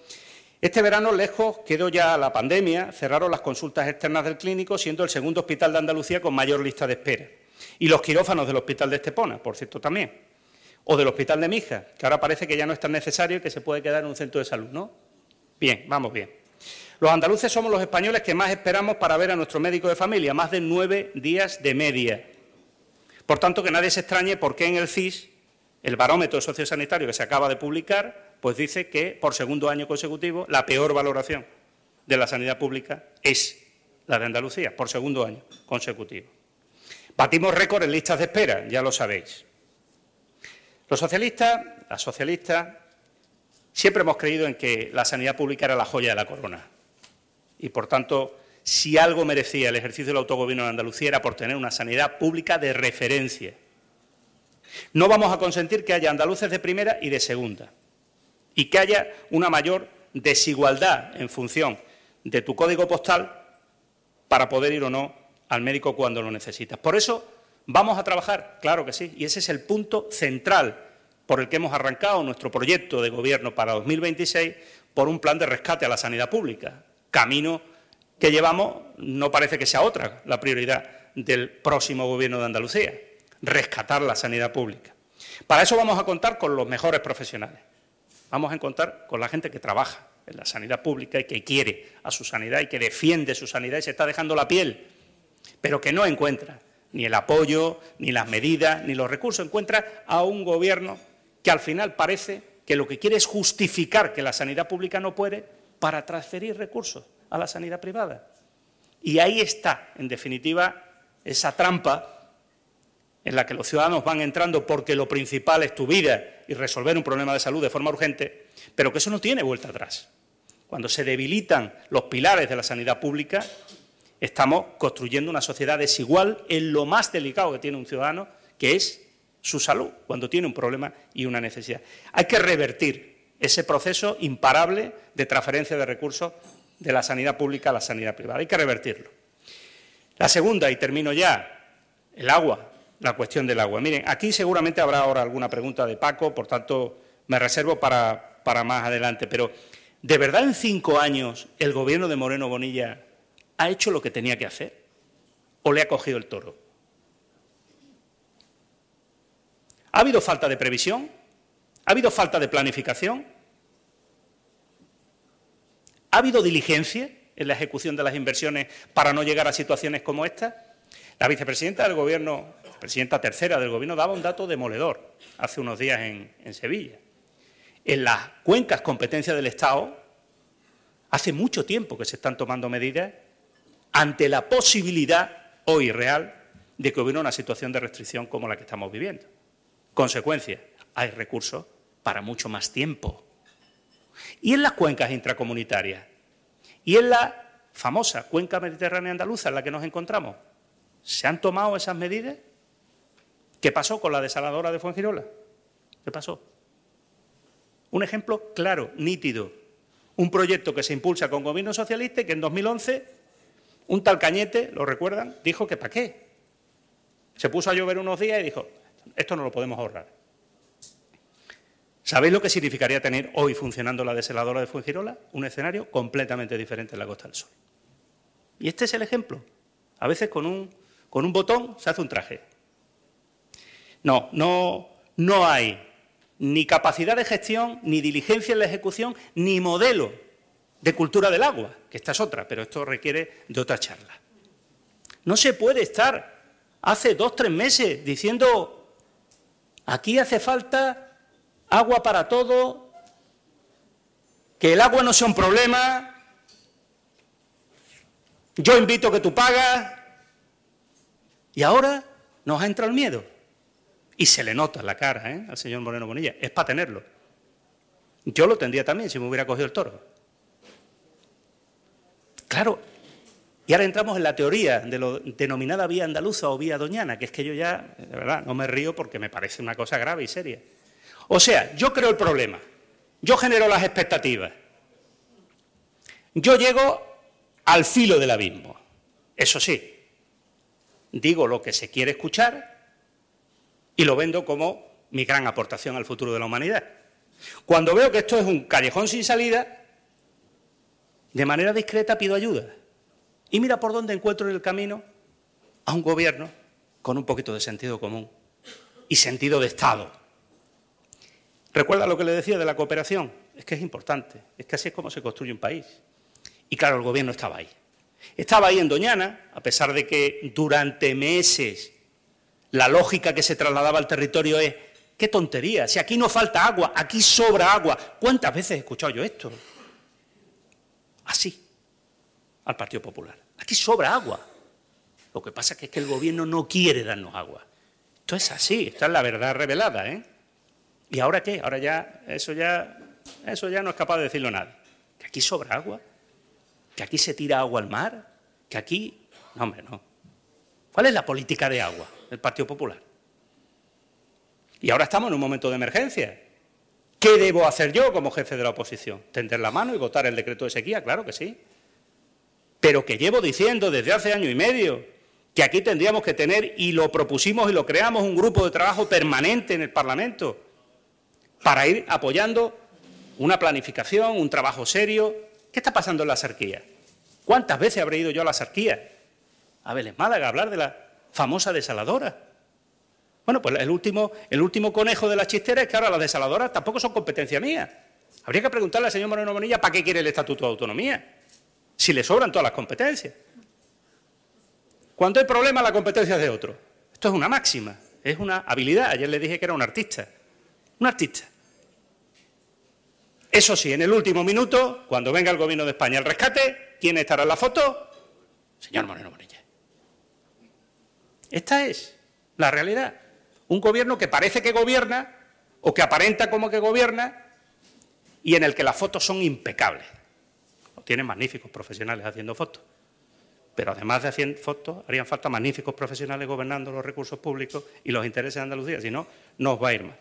este verano, lejos, quedó ya la pandemia, cerraron las consultas externas del clínico, siendo el segundo hospital de Andalucía con mayor lista de espera. Y los quirófanos del hospital de Estepona, por cierto, también. O del hospital de Mija, que ahora parece que ya no es tan necesario y que se puede quedar en un centro de salud, ¿no? Bien, vamos bien. Los andaluces somos los españoles que más esperamos para ver a nuestro médico de familia, más de nueve días de media. Por tanto, que nadie se extrañe por qué en el CIS, el barómetro sociosanitario que se acaba de publicar, pues dice que por segundo año consecutivo la peor valoración de la sanidad pública es la de Andalucía, por segundo año consecutivo. Batimos récord en listas de espera, ya lo sabéis. Los socialistas, las socialistas, siempre hemos creído en que la sanidad pública era la joya de la corona. Y, por tanto, si algo merecía el ejercicio del autogobierno de Andalucía era por tener una sanidad pública de referencia. No vamos a consentir que haya andaluces de primera y de segunda y que haya una mayor desigualdad en función de tu código postal para poder ir o no al médico cuando lo necesitas. Por eso vamos a trabajar, claro que sí, y ese es el punto central por el que hemos arrancado nuestro proyecto de gobierno para 2026 por un plan de rescate a la sanidad pública. Camino que llevamos no parece que sea otra la prioridad del próximo gobierno de Andalucía, rescatar la sanidad pública. Para eso vamos a contar con los mejores profesionales vamos a encontrar con la gente que trabaja en la sanidad pública y que quiere a su sanidad y que defiende su sanidad y se está dejando la piel, pero que no encuentra ni el apoyo, ni las medidas, ni los recursos. Encuentra a un gobierno que al final parece que lo que quiere es justificar que la sanidad pública no puede para transferir recursos a la sanidad privada. Y ahí está, en definitiva, esa trampa en la que los ciudadanos van entrando porque lo principal es tu vida y resolver un problema de salud de forma urgente, pero que eso no tiene vuelta atrás. Cuando se debilitan los pilares de la sanidad pública, estamos construyendo una sociedad desigual en lo más delicado que tiene un ciudadano, que es su salud, cuando tiene un problema y una necesidad. Hay que revertir ese proceso imparable de transferencia de recursos de la sanidad pública a la sanidad privada. Hay que revertirlo. La segunda, y termino ya, el agua, la cuestión del agua. Miren, aquí seguramente habrá ahora alguna pregunta de Paco, por tanto me reservo para, para más adelante, pero ¿de verdad en cinco años el gobierno de Moreno Bonilla ha hecho lo que tenía que hacer? ¿O le ha cogido el toro? ¿Ha habido falta de previsión? ¿Ha habido falta de planificación? ¿Ha habido diligencia en la ejecución de las inversiones para no llegar a situaciones como esta? La vicepresidenta del Gobierno, presidenta tercera del Gobierno, daba un dato demoledor hace unos días en, en Sevilla. En las cuencas competencia del Estado, hace mucho tiempo que se están tomando medidas ante la posibilidad hoy real de que hubiera una situación de restricción como la que estamos viviendo. Consecuencia, hay recursos para mucho más tiempo. Y en las cuencas intracomunitarias, y en la famosa cuenca mediterránea andaluza en la que nos encontramos, ¿se han tomado esas medidas? ¿Qué pasó con la desaladora de Fuengirola? ¿Qué pasó? Un ejemplo claro, nítido. Un proyecto que se impulsa con gobierno socialista y que en 2011 un tal Cañete, ¿lo recuerdan? Dijo que ¿para qué? Se puso a llover unos días y dijo, esto no lo podemos ahorrar. ¿Sabéis lo que significaría tener hoy funcionando la desaladora de Fuengirola? Un escenario completamente diferente en la Costa del Sol. Y este es el ejemplo. A veces con un, con un botón se hace un traje. No, no, no hay ni capacidad de gestión, ni diligencia en la ejecución, ni modelo de cultura del agua, que esta es otra, pero esto requiere de otra charla. No se puede estar hace dos, tres meses diciendo, aquí hace falta agua para todo, que el agua no sea un problema, yo invito que tú pagas, y ahora nos ha entrado el miedo. Y se le nota la cara ¿eh? al señor Moreno Bonilla, es para tenerlo. Yo lo tendría también si me hubiera cogido el toro. Claro, y ahora entramos en la teoría de lo denominada vía andaluza o vía doñana, que es que yo ya, de verdad, no me río porque me parece una cosa grave y seria. O sea, yo creo el problema, yo genero las expectativas, yo llego al filo del abismo. Eso sí, digo lo que se quiere escuchar y lo vendo como mi gran aportación al futuro de la humanidad. Cuando veo que esto es un callejón sin salida, de manera discreta pido ayuda. Y mira por dónde encuentro en el camino a un gobierno con un poquito de sentido común y sentido de Estado. ¿Recuerda lo que le decía de la cooperación? Es que es importante, es que así es como se construye un país. Y claro, el gobierno estaba ahí. Estaba ahí en Doñana, a pesar de que durante meses la lógica que se trasladaba al territorio es, qué tontería, si aquí no falta agua, aquí sobra agua. ¿Cuántas veces he escuchado yo esto? Así, al Partido Popular. Aquí sobra agua. Lo que pasa es que el gobierno no quiere darnos agua. Esto es así, esta es la verdad revelada, ¿eh? ¿Y ahora qué? Ahora ya eso ya eso ya no es capaz de decirlo nadie. Que aquí sobra agua, que aquí se tira agua al mar, que aquí no hombre, no. ¿Cuál es la política de agua del Partido Popular? Y ahora estamos en un momento de emergencia. ¿Qué debo hacer yo como jefe de la oposición? ¿Tender la mano y votar el decreto de sequía? Claro que sí. Pero que llevo diciendo desde hace año y medio que aquí tendríamos que tener, y lo propusimos y lo creamos, un grupo de trabajo permanente en el Parlamento para ir apoyando una planificación, un trabajo serio. ¿Qué está pasando en la sarquía? ¿Cuántas veces habré ido yo a la sarquía? A Vélez Málaga, a hablar de la famosa desaladora. Bueno, pues el último, el último conejo de la chistera es que ahora las desaladoras tampoco son competencia mía. Habría que preguntarle al señor Moreno Bonilla para qué quiere el Estatuto de Autonomía, si le sobran todas las competencias. Cuando hay problema, la competencia es de otro. Esto es una máxima, es una habilidad. Ayer le dije que era un artista. Un artista. Eso sí, en el último minuto, cuando venga el gobierno de España al rescate, ¿quién estará en la foto? Señor Moreno Morilla. Esta es la realidad. Un gobierno que parece que gobierna o que aparenta como que gobierna y en el que las fotos son impecables. Tienen magníficos profesionales haciendo fotos. Pero además de hacer fotos, harían falta magníficos profesionales gobernando los recursos públicos y los intereses de Andalucía. Si no, no os va a ir mal.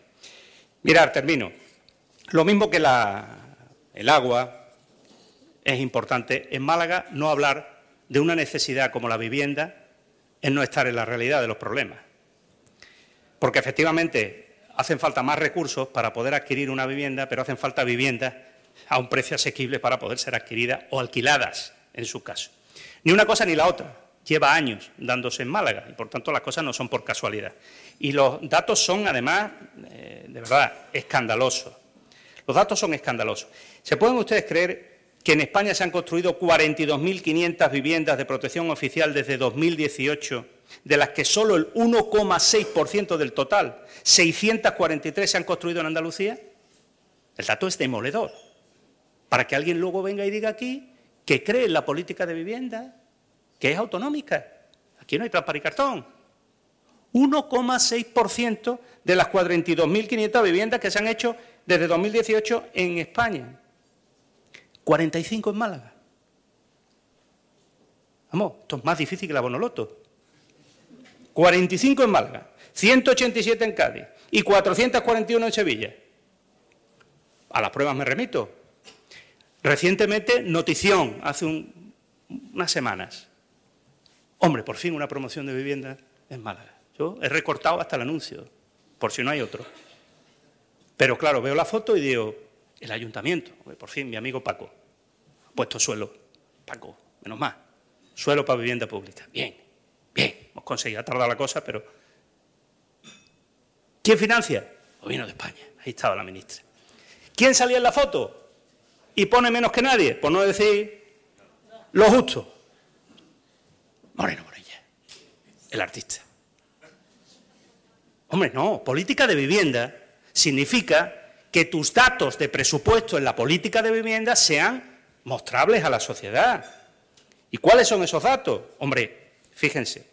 Mirar, termino. Lo mismo que el agua es importante. En Málaga no hablar de una necesidad como la vivienda es no estar en la realidad de los problemas. Porque efectivamente hacen falta más recursos para poder adquirir una vivienda, pero hacen falta viviendas a un precio asequible para poder ser adquiridas o alquiladas, en su caso. Ni una cosa ni la otra. Lleva años dándose en Málaga y, por tanto, las cosas no son por casualidad. Y los datos son, además, eh, de verdad, escandalosos. Los datos son escandalosos. ¿Se pueden ustedes creer que en España se han construido 42.500 viviendas de protección oficial desde 2018, de las que solo el 1,6% del total, 643, se han construido en Andalucía? El dato es demoledor. Para que alguien luego venga y diga aquí que cree en la política de vivienda, que es autonómica. Aquí no hay trampa y cartón. 1,6% de las 42.500 viviendas que se han hecho desde 2018 en España. 45 en Málaga. Vamos, esto es más difícil que la Bonoloto. 45 en Málaga, 187 en Cádiz y 441 en Sevilla. A las pruebas me remito. Recientemente, notición, hace unas semanas. Hombre, por fin una promoción de vivienda en Málaga. Yo he recortado hasta el anuncio, por si no hay otro. Pero claro, veo la foto y digo, el ayuntamiento, por fin mi amigo Paco, puesto suelo. Paco, menos más. Suelo para vivienda pública. Bien, bien, hemos conseguido, ha tardado la cosa, pero... ¿Quién financia? Gobierno de España. Ahí estaba la ministra. ¿Quién salía en la foto? Y pone menos que nadie, por no decir lo justo. Moreno Morella, el artista. Hombre, no, política de vivienda significa que tus datos de presupuesto en la política de vivienda sean mostrables a la sociedad. ¿Y cuáles son esos datos? Hombre, fíjense.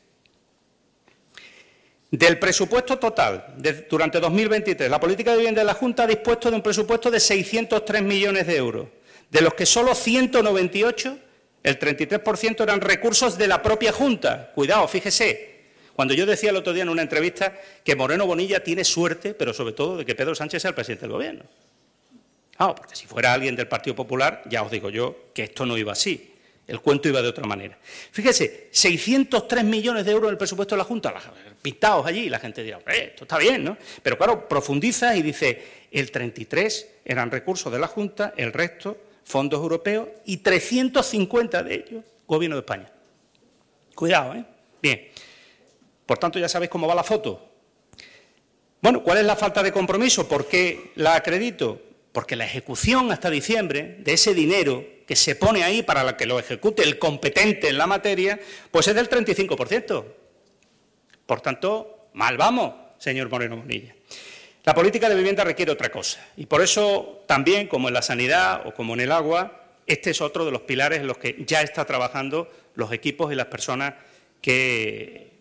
Del presupuesto total durante 2023, la política de vivienda de la Junta ha dispuesto de un presupuesto de 603 millones de euros, de los que solo 198, el 33%, eran recursos de la propia Junta. Cuidado, fíjese, cuando yo decía el otro día en una entrevista que Moreno Bonilla tiene suerte, pero sobre todo de que Pedro Sánchez sea el presidente del gobierno. Ah, porque si fuera alguien del Partido Popular, ya os digo yo que esto no iba así. El cuento iba de otra manera. Fíjese, 603 millones de euros en el presupuesto de la Junta, pintados allí, y la gente dirá, esto está bien, ¿no? Pero claro, profundiza y dice, el 33 eran recursos de la Junta, el resto fondos europeos y 350 de ellos Gobierno de España. Cuidado, ¿eh? Bien. Por tanto, ya sabéis cómo va la foto. Bueno, ¿cuál es la falta de compromiso? ¿Por qué la acredito? Porque la ejecución hasta diciembre de ese dinero que se pone ahí para que lo ejecute el competente en la materia, pues es del 35%. Por tanto, mal vamos, señor Moreno Monilla. La política de vivienda requiere otra cosa. Y por eso también, como en la sanidad o como en el agua, este es otro de los pilares en los que ya están trabajando los equipos y las personas que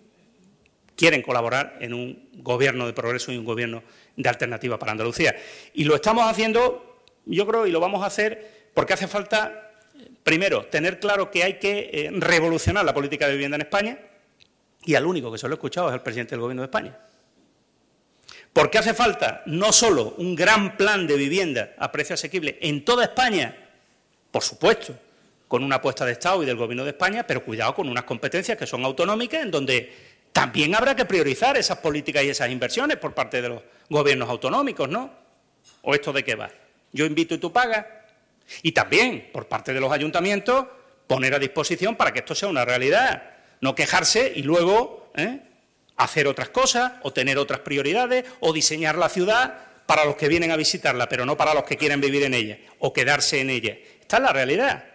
quieren colaborar en un gobierno de progreso y un gobierno de alternativa para Andalucía. Y lo estamos haciendo, yo creo, y lo vamos a hacer porque hace falta, primero, tener claro que hay que eh, revolucionar la política de vivienda en España, y al único que se lo he escuchado es el presidente del Gobierno de España. Porque hace falta no solo un gran plan de vivienda a precio asequible en toda España, por supuesto, con una apuesta de Estado y del Gobierno de España, pero cuidado con unas competencias que son autonómicas, en donde también habrá que priorizar esas políticas y esas inversiones por parte de los gobiernos autonómicos, ¿no? ¿O esto de qué va? Yo invito y tú pagas. Y también, por parte de los ayuntamientos, poner a disposición para que esto sea una realidad. No quejarse y luego ¿eh? hacer otras cosas, o tener otras prioridades, o diseñar la ciudad para los que vienen a visitarla, pero no para los que quieren vivir en ella, o quedarse en ella. Esta es la realidad.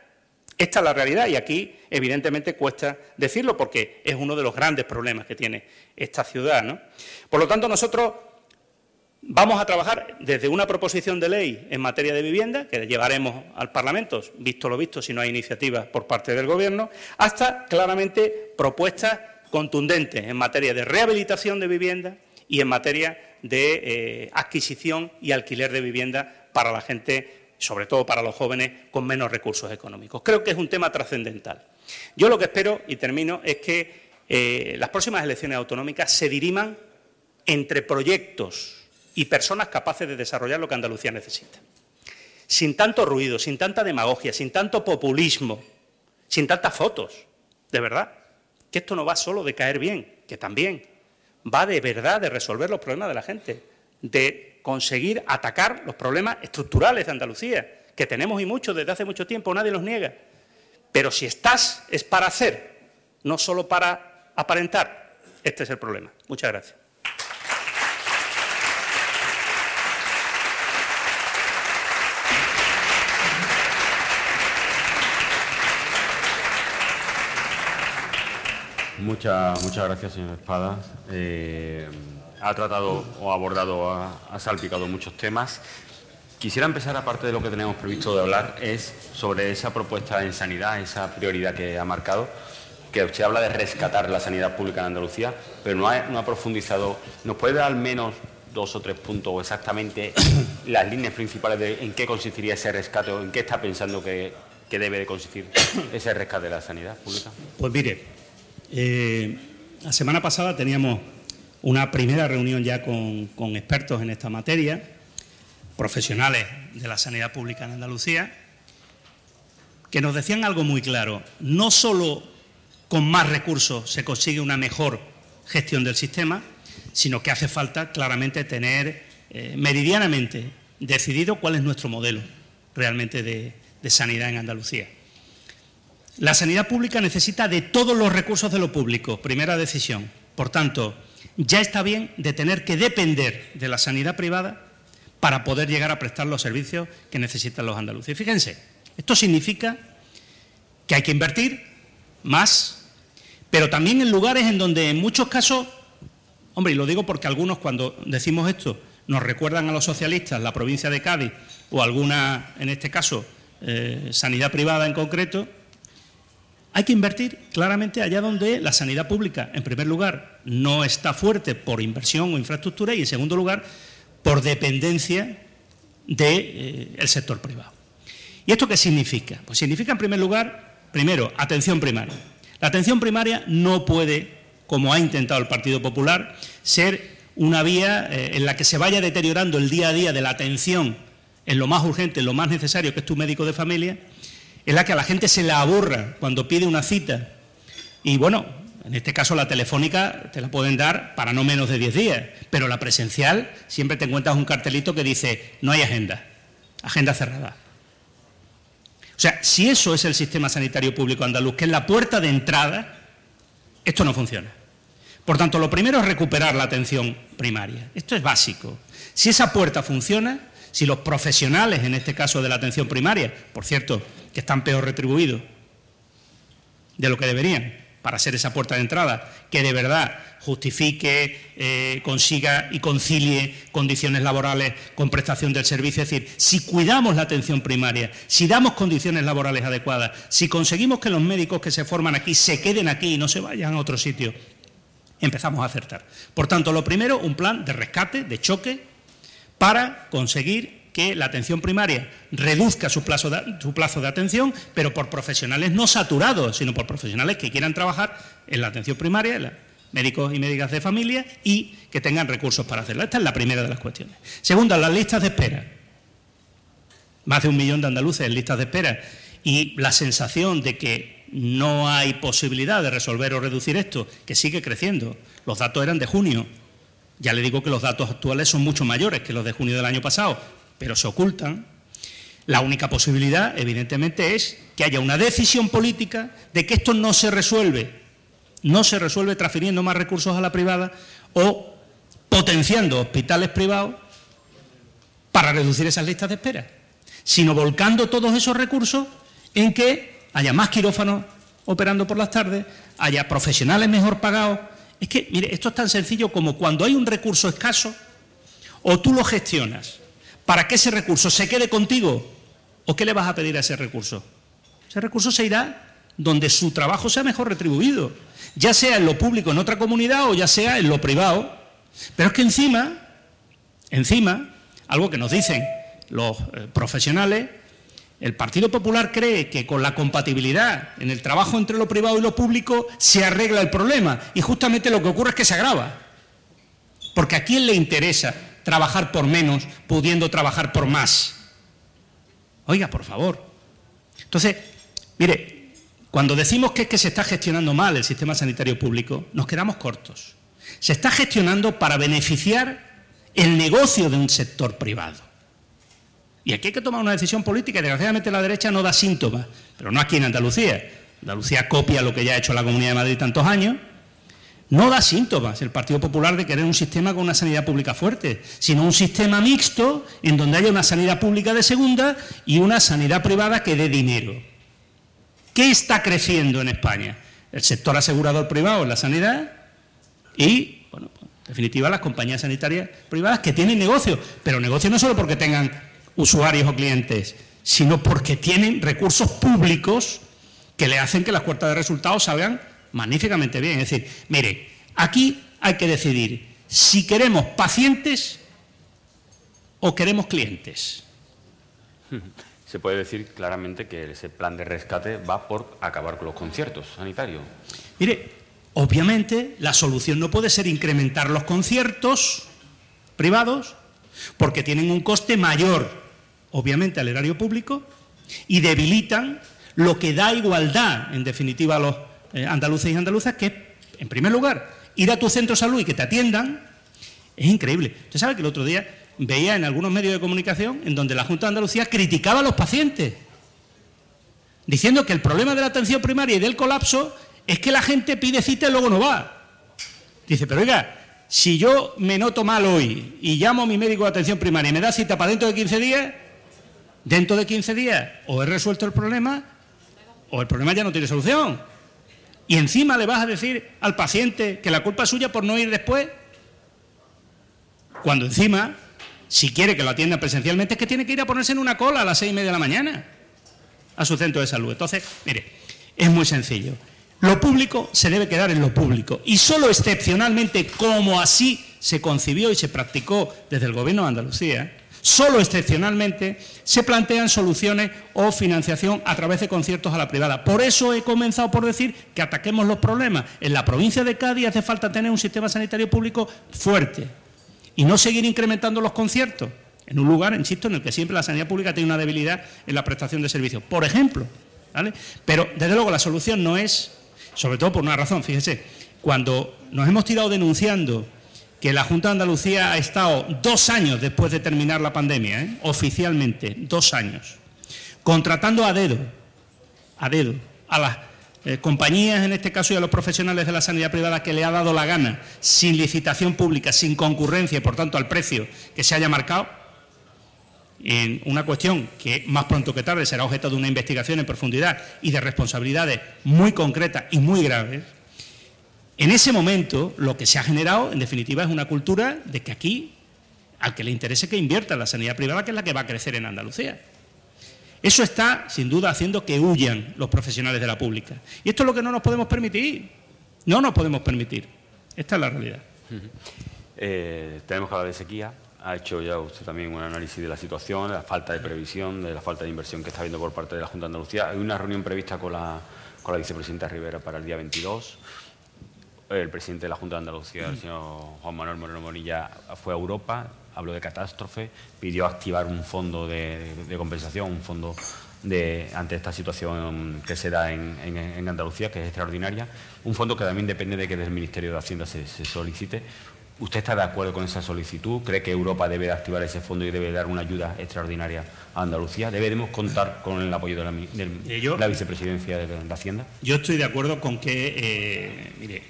Esta es la realidad y aquí, evidentemente, cuesta decirlo porque es uno de los grandes problemas que tiene esta ciudad. ¿no? Por lo tanto, nosotros vamos a trabajar desde una proposición de ley en materia de vivienda, que llevaremos al Parlamento, visto lo visto, si no hay iniciativas por parte del Gobierno, hasta claramente propuestas contundentes en materia de rehabilitación de vivienda y en materia de eh, adquisición y alquiler de vivienda para la gente sobre todo para los jóvenes con menos recursos económicos. Creo que es un tema trascendental. Yo lo que espero, y termino, es que eh, las próximas elecciones autonómicas se diriman entre proyectos y personas capaces de desarrollar lo que Andalucía necesita. Sin tanto ruido, sin tanta demagogia, sin tanto populismo, sin tantas fotos, de verdad, que esto no va solo de caer bien, que también va de verdad de resolver los problemas de la gente, de conseguir atacar los problemas estructurales de Andalucía, que tenemos y muchos desde hace mucho tiempo, nadie los niega. Pero si estás es para hacer, no solo para aparentar. Este es el problema. Muchas gracias. Muchas, muchas gracias, señor Espada. Eh, ha tratado o abordado, ha, salpicado muchos temas. Quisiera empezar, aparte de lo que tenemos previsto de hablar, es sobre esa propuesta en sanidad, esa prioridad que ha marcado, que usted habla de rescatar la sanidad pública en Andalucía, pero no ha, profundizado. ¿Nos puede dar al menos dos o tres puntos o exactamente [COUGHS] las líneas principales de en qué consistiría ese rescate o en qué está pensando que, que debe de consistir [COUGHS] ese rescate de la sanidad pública? Pues mire, eh, la semana pasada teníamos una primera reunión ya con, expertos en esta materia, profesionales de la sanidad pública en Andalucía, que nos decían algo muy claro. No solo con más recursos se consigue una mejor gestión del sistema, sino que hace falta claramente tener eh, meridianamente decidido cuál es nuestro modelo realmente de sanidad en Andalucía. La sanidad pública necesita de todos los recursos de lo público, primera decisión. Por tanto, ya está bien de tener que depender de la sanidad privada para poder llegar a prestar los servicios que necesitan los andaluces. Fíjense, esto significa que hay que invertir más, pero también en lugares en donde en muchos casos, hombre, y lo digo porque algunos cuando decimos esto nos recuerdan a los socialistas, la provincia de Cádiz o alguna, en este caso, eh, sanidad privada en concreto, hay que invertir claramente allá donde la sanidad pública, en primer lugar, no está fuerte por inversión o infraestructura y, en segundo lugar, por dependencia del eh, sector privado. ¿Y esto qué significa? Pues significa, en primer lugar, primero, atención primaria. La atención primaria no puede, como ha intentado el Partido Popular, ser una vía eh, en la que se vaya deteriorando el día a día de la atención en lo más urgente, en lo más necesario, que es tu médico de familia, en la que a la gente se la aburra cuando pide una cita. Y bueno, en este caso la telefónica te la pueden dar para no menos de 10 días, pero la presencial siempre te encuentras un cartelito que dice no hay agenda, agenda cerrada. O sea, si eso es el sistema sanitario público andaluz, que es la puerta de entrada, esto no funciona. Por tanto, lo primero es recuperar la atención primaria. Esto es básico. Si esa puerta funciona, si los profesionales, en este caso de la atención primaria, por cierto, que están peor retribuidos de lo que deberían para ser esa puerta de entrada, que de verdad justifique, eh, consiga y concilie condiciones laborales con prestación del servicio. Es decir, si cuidamos la atención primaria, si damos condiciones laborales adecuadas, si conseguimos que los médicos que se forman aquí se queden aquí y no se vayan a otro sitio, empezamos a acertar. Por tanto, lo primero, un plan de rescate, de choque, para conseguir que la atención primaria reduzca su plazo, de, atención, pero por profesionales no saturados, sino por profesionales que quieran trabajar en la atención primaria, médicos y médicas de familia, y que tengan recursos para hacerlo. Esta es la primera de las cuestiones. Segunda, las listas de espera. Más de un millón de andaluces en listas de espera. Y la sensación de que no hay posibilidad de resolver o reducir esto, que sigue creciendo. Los datos eran de junio, ya le digo que los datos actuales son mucho mayores que los de junio del año pasado, pero se ocultan. La única posibilidad, evidentemente, es que haya una decisión política de que esto no se resuelve, no se resuelve transfiriendo más recursos a la privada o potenciando hospitales privados para reducir esas listas de espera, sino volcando todos esos recursos en que haya más quirófanos operando por las tardes, haya profesionales mejor pagados, es que, mire, esto es tan sencillo como cuando hay un recurso escaso, o tú lo gestionas para que ese recurso se quede contigo, o qué le vas a pedir a ese recurso. Ese recurso se irá donde su trabajo sea mejor retribuido, ya sea en lo público en otra comunidad o ya sea en lo privado. Pero es que encima, encima, algo que nos dicen los eh, profesionales, el Partido Popular cree que con la compatibilidad en el trabajo entre lo privado y lo público se arregla el problema y justamente lo que ocurre es que se agrava. Porque a quién le interesa trabajar por menos, pudiendo trabajar por más. Oiga, por favor. Entonces, mire, cuando decimos que es que se está gestionando mal el sistema sanitario público, nos quedamos cortos. Se está gestionando para beneficiar el negocio de un sector privado. Y aquí hay que tomar una decisión política desgraciadamente la derecha no da síntomas, pero no aquí en Andalucía. Andalucía copia lo que ya ha hecho la Comunidad de Madrid tantos años. No da síntomas el Partido Popular de querer un sistema con una sanidad pública fuerte, sino un sistema mixto en donde haya una sanidad pública de segunda y una sanidad privada que dé dinero. ¿Qué está creciendo en España? El sector asegurador privado en la sanidad y, bueno, en definitiva, las compañías sanitarias privadas que tienen negocio, pero negocio no solo porque tengan usuarios o clientes, sino porque tienen recursos públicos que le hacen que las cuartas de resultados salgan magníficamente bien. Es decir, mire, aquí hay que decidir si queremos pacientes o queremos clientes. [LAUGHS] Se puede decir claramente que ese plan de rescate va por acabar con los conciertos sanitarios. Mire, obviamente la solución no puede ser incrementar los conciertos privados porque tienen un coste mayor obviamente, al erario público y debilitan lo que da igualdad, en definitiva, a los eh, andaluces y andaluzas, que en primer lugar, ir a tu centro de salud y que te atiendan, es increíble. Usted sabe que el otro día veía en algunos medios de comunicación en donde la Junta de Andalucía criticaba a los pacientes, diciendo que el problema de la atención primaria y del colapso es que la gente pide cita y luego no va. Dice, pero oiga, si yo me noto mal hoy y llamo a mi médico de atención primaria y me da cita para dentro de 15 días, dentro de 15 días o he resuelto el problema o el problema ya no tiene solución. Y encima le vas a decir al paciente que la culpa es suya por no ir después. Cuando encima, si quiere que lo atienda presencialmente, es que tiene que ir a ponerse en una cola a las seis y media de la mañana a su centro de salud. Entonces, mire, es muy sencillo. Lo público se debe quedar en lo público y solo excepcionalmente, como así se concibió y se practicó desde el Gobierno de Andalucía, Solo excepcionalmente se plantean soluciones o financiación a través de conciertos a la privada. Por eso he comenzado por decir que ataquemos los problemas. En la provincia de Cádiz hace falta tener un sistema sanitario público fuerte y no seguir incrementando los conciertos en un lugar, insisto, en el que siempre la sanidad pública tiene una debilidad en la prestación de servicios. Por ejemplo, Pero desde luego la solución no es, sobre todo por una razón, fíjese, cuando nos hemos tirado denunciando que la Junta de Andalucía ha estado dos años después de terminar la pandemia, ¿eh? oficialmente, dos años, contratando a dedo, a dedo, a las eh, compañías, en este caso, y a los profesionales de la sanidad privada que le ha dado la gana, sin licitación pública, sin concurrencia y, por tanto, al precio que se haya marcado, en una cuestión que más pronto que tarde será objeto de una investigación en profundidad y de responsabilidades muy concretas y muy graves, en ese momento, lo que se ha generado, en definitiva, es una cultura de que aquí, al que le interese que invierta en la sanidad privada, que es la que va a crecer en Andalucía. Eso está, sin duda, haciendo que huyan los profesionales de la pública. Y esto es lo que no nos podemos permitir. No nos podemos permitir. Esta es la realidad. Eh, tenemos que hablar de sequía. Ha hecho ya usted también un análisis de la situación, de la falta de previsión, de la falta de inversión que está habiendo por parte de la Junta de Andalucía. Hay una reunión prevista con la, con la vicepresidenta Rivera para el día 22 el presidente de la Junta de Andalucía, el señor Juan Manuel Moreno Monilla, fue a Europa, habló de catástrofe, pidió activar un fondo de, compensación, un fondo de, ante esta situación que se da en, Andalucía, que es extraordinaria, un fondo que también depende de que desde el Ministerio de Hacienda se, solicite. ¿Usted está de acuerdo con esa solicitud? ¿Cree que Europa debe activar ese fondo y debe dar una ayuda extraordinaria a Andalucía? ¿Deberemos contar con el apoyo de la, la vicepresidencia de, Hacienda? Yo estoy de acuerdo con que, eh, mire,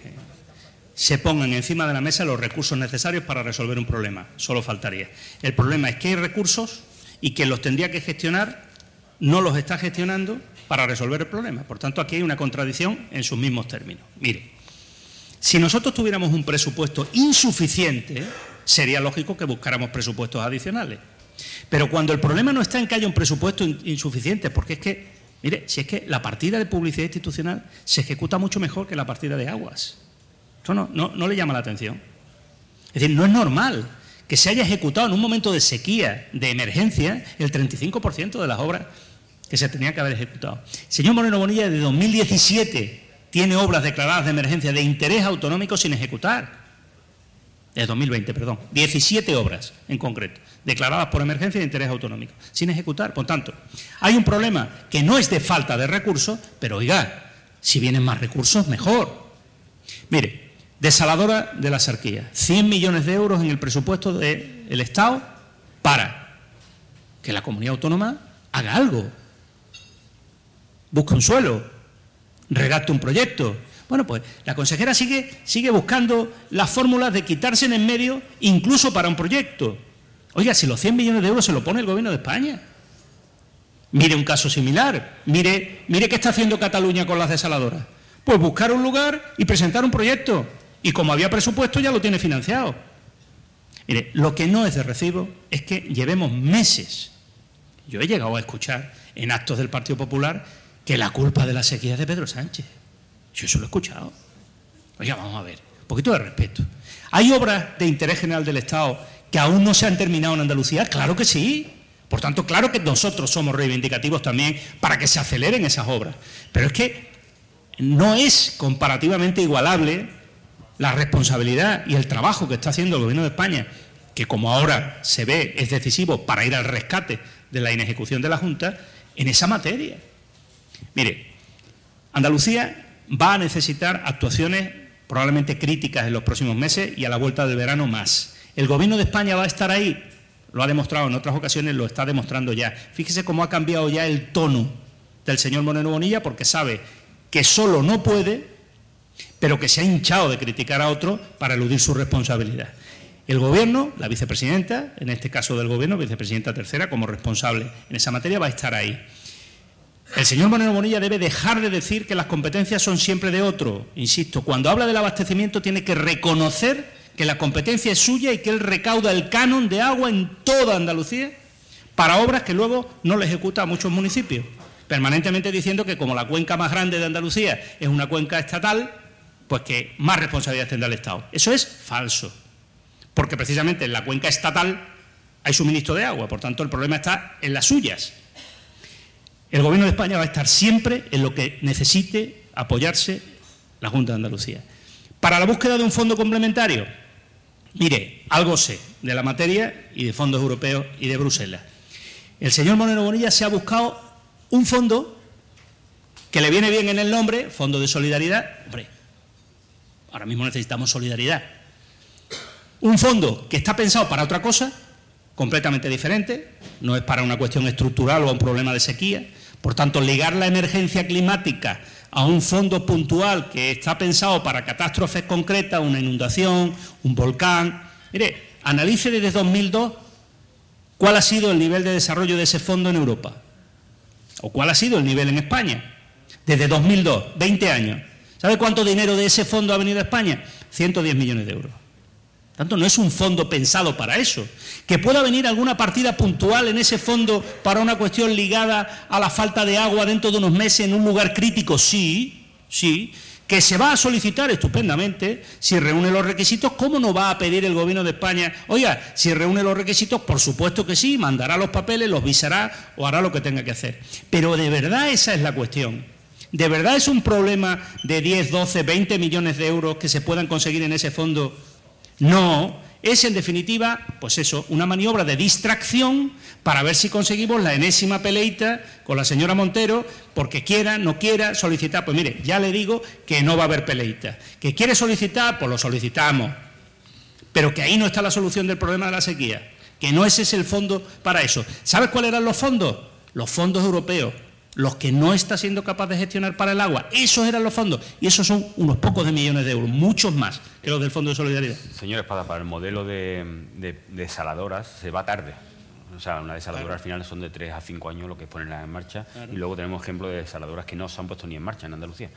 se pongan encima de la mesa los recursos necesarios para resolver un problema. Solo faltaría. El problema es que hay recursos y quien los tendría que gestionar no los está gestionando para resolver el problema. Por tanto, aquí hay una contradicción en sus mismos términos. Mire, si nosotros tuviéramos un presupuesto insuficiente, sería lógico que buscáramos presupuestos adicionales. Pero cuando el problema no está en que haya un presupuesto insuficiente, porque es que, mire, si es que la partida de publicidad institucional se ejecuta mucho mejor que la partida de aguas. Esto no, le llama la atención. Es decir, no es normal que se haya ejecutado en un momento de sequía, de emergencia, el 35% de las obras que se tenían que haber ejecutado. señor Moreno Bonilla, de 2017 tiene obras declaradas de emergencia de interés autonómico sin ejecutar. de 2020, perdón, 17 obras en concreto, declaradas por emergencia de interés autonómico, sin ejecutar. Por tanto, hay un problema que no es de falta de recursos, pero oiga, si vienen más recursos, mejor. Mire, desaladora de la sarquía, 100 millones de euros en el presupuesto del Estado para que la comunidad autónoma haga algo, busque un suelo, regate un proyecto, bueno, pues la consejera sigue, sigue buscando las fórmulas de quitarse en medio, incluso para un proyecto. Oiga, si los 100 millones de euros se lo pone el gobierno de España. Mire un caso similar. Mire, mire qué está haciendo Cataluña con las desaladoras. Pues buscar un lugar y presentar un proyecto. Y como había presupuesto, ya lo tiene financiado. Mire, lo que no es de recibo es que llevemos meses. Yo he llegado a escuchar en actos del Partido Popular que la culpa de la sequía de Pedro Sánchez. Yo eso lo he escuchado. Oiga, vamos a ver, un poquito de respeto. ¿Hay obras de interés general del Estado que aún no se han terminado en Andalucía? Claro que sí. Por tanto, claro que nosotros somos reivindicativos también para que se aceleren esas obras. Pero es que no es comparativamente igualable la responsabilidad y el trabajo que está haciendo el Gobierno de España, que como ahora se ve es decisivo para ir al rescate de la inejecución de la Junta, en esa materia. Mire, Andalucía va a necesitar actuaciones probablemente críticas en los próximos meses y a la vuelta del verano más. ¿El Gobierno de España va a estar ahí? Lo ha demostrado en otras ocasiones, lo está demostrando ya. Fíjese cómo ha cambiado ya el tono del señor Moreno Bonilla porque sabe que solo no puede, pero que se ha hinchado de criticar a otro para eludir su responsabilidad. El Gobierno, la vicepresidenta, en este caso del Gobierno, vicepresidenta tercera, como responsable en esa materia, va a estar ahí. El señor Moreno Bonilla debe dejar de decir que las competencias son siempre de otro. Insisto, cuando habla del abastecimiento tiene que reconocer que la competencia es suya y que él recauda el canon de agua en toda Andalucía para obras que luego no le ejecuta a muchos municipios, permanentemente diciendo que como la cuenca más grande de Andalucía es una cuenca estatal, pues que más responsabilidad tendrá el Estado. Eso es falso, porque precisamente en la cuenca estatal hay suministro de agua, por tanto el problema está en las suyas. El Gobierno de España va a estar siempre en lo que necesite apoyarse la Junta de Andalucía. Para la búsqueda de un fondo complementario, mire, algo sé de la materia y de fondos europeos y de Bruselas. El señor Moreno Bonilla se ha buscado un fondo que le viene bien en el nombre, Fondo de Solidaridad. Hombre, ahora mismo necesitamos solidaridad. Un fondo que está pensado para otra cosa, completamente diferente, no es para una cuestión estructural o un problema de sequía, por tanto, ligar la emergencia climática a un fondo puntual que está pensado para catástrofes concretas, una inundación, un volcán. Mire, analice desde 2002 cuál ha sido el nivel de desarrollo de ese fondo en Europa o cuál ha sido el nivel en España. Desde 2002, 20 años. ¿Sabe cuánto dinero de ese fondo ha venido a España? 110 millones de euros. Tanto no es un fondo pensado para eso. Que pueda venir alguna partida puntual en ese fondo para una cuestión ligada a la falta de agua dentro de unos meses en un lugar crítico, sí, sí. Que se va a solicitar estupendamente, si reúne los requisitos, ¿cómo no va a pedir el Gobierno de España? Oiga, si reúne los requisitos, por supuesto que sí, mandará los papeles, los visará o hará lo que tenga que hacer. Pero de verdad esa es la cuestión. ¿De verdad es un problema de 10, 12, 20 millones de euros que se puedan conseguir en ese fondo no, es en definitiva, pues eso, una maniobra de distracción para ver si conseguimos la enésima peleita con la señora Montero, porque quiera, no quiera solicitar. Pues mire, ya le digo que no va a haber peleita. Que quiere solicitar, pues lo solicitamos. Pero que ahí no está la solución del problema de la sequía. Que no ese es el fondo para eso. ¿Sabes cuáles eran los fondos? Los fondos europeos los que no está siendo capaz de gestionar para el agua. Esos eran los fondos. Y esos son unos pocos de millones de euros, muchos más que los del Fondo de Solidaridad. Señor Espada, para el modelo de, desaladoras se va tarde. O sea, una desaladora al final son de 3 a 5 años lo que ponen en marcha. Y luego tenemos ejemplos de desaladoras que no se han puesto ni en marcha en Andalucía.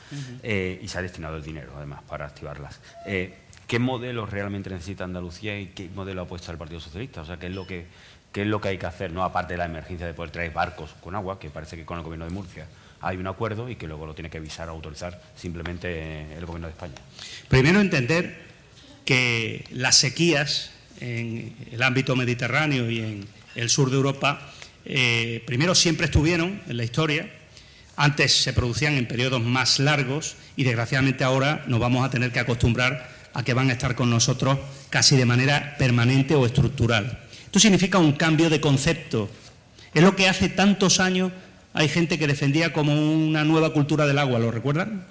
Eh, y se ha destinado el dinero, además, para activarlas. Eh, ¿Qué modelo realmente necesita Andalucía y qué modelo ha puesto el Partido Socialista? O sea, ¿qué es lo que qué es lo que hay que hacer, no aparte de la emergencia de poder traer barcos con agua, que parece que con el Gobierno de Murcia hay un acuerdo y que luego lo tiene que visar o autorizar simplemente el Gobierno de España. Primero entender que las sequías en el ámbito mediterráneo y en el sur de Europa, eh, primero siempre estuvieron en la historia, antes se producían en periodos más largos y desgraciadamente ahora nos vamos a tener que acostumbrar a que van a estar con nosotros casi de manera permanente o estructural. Esto significa un cambio de concepto. Es lo que hace tantos años hay gente que defendía como una nueva cultura del agua, ¿lo recuerdan?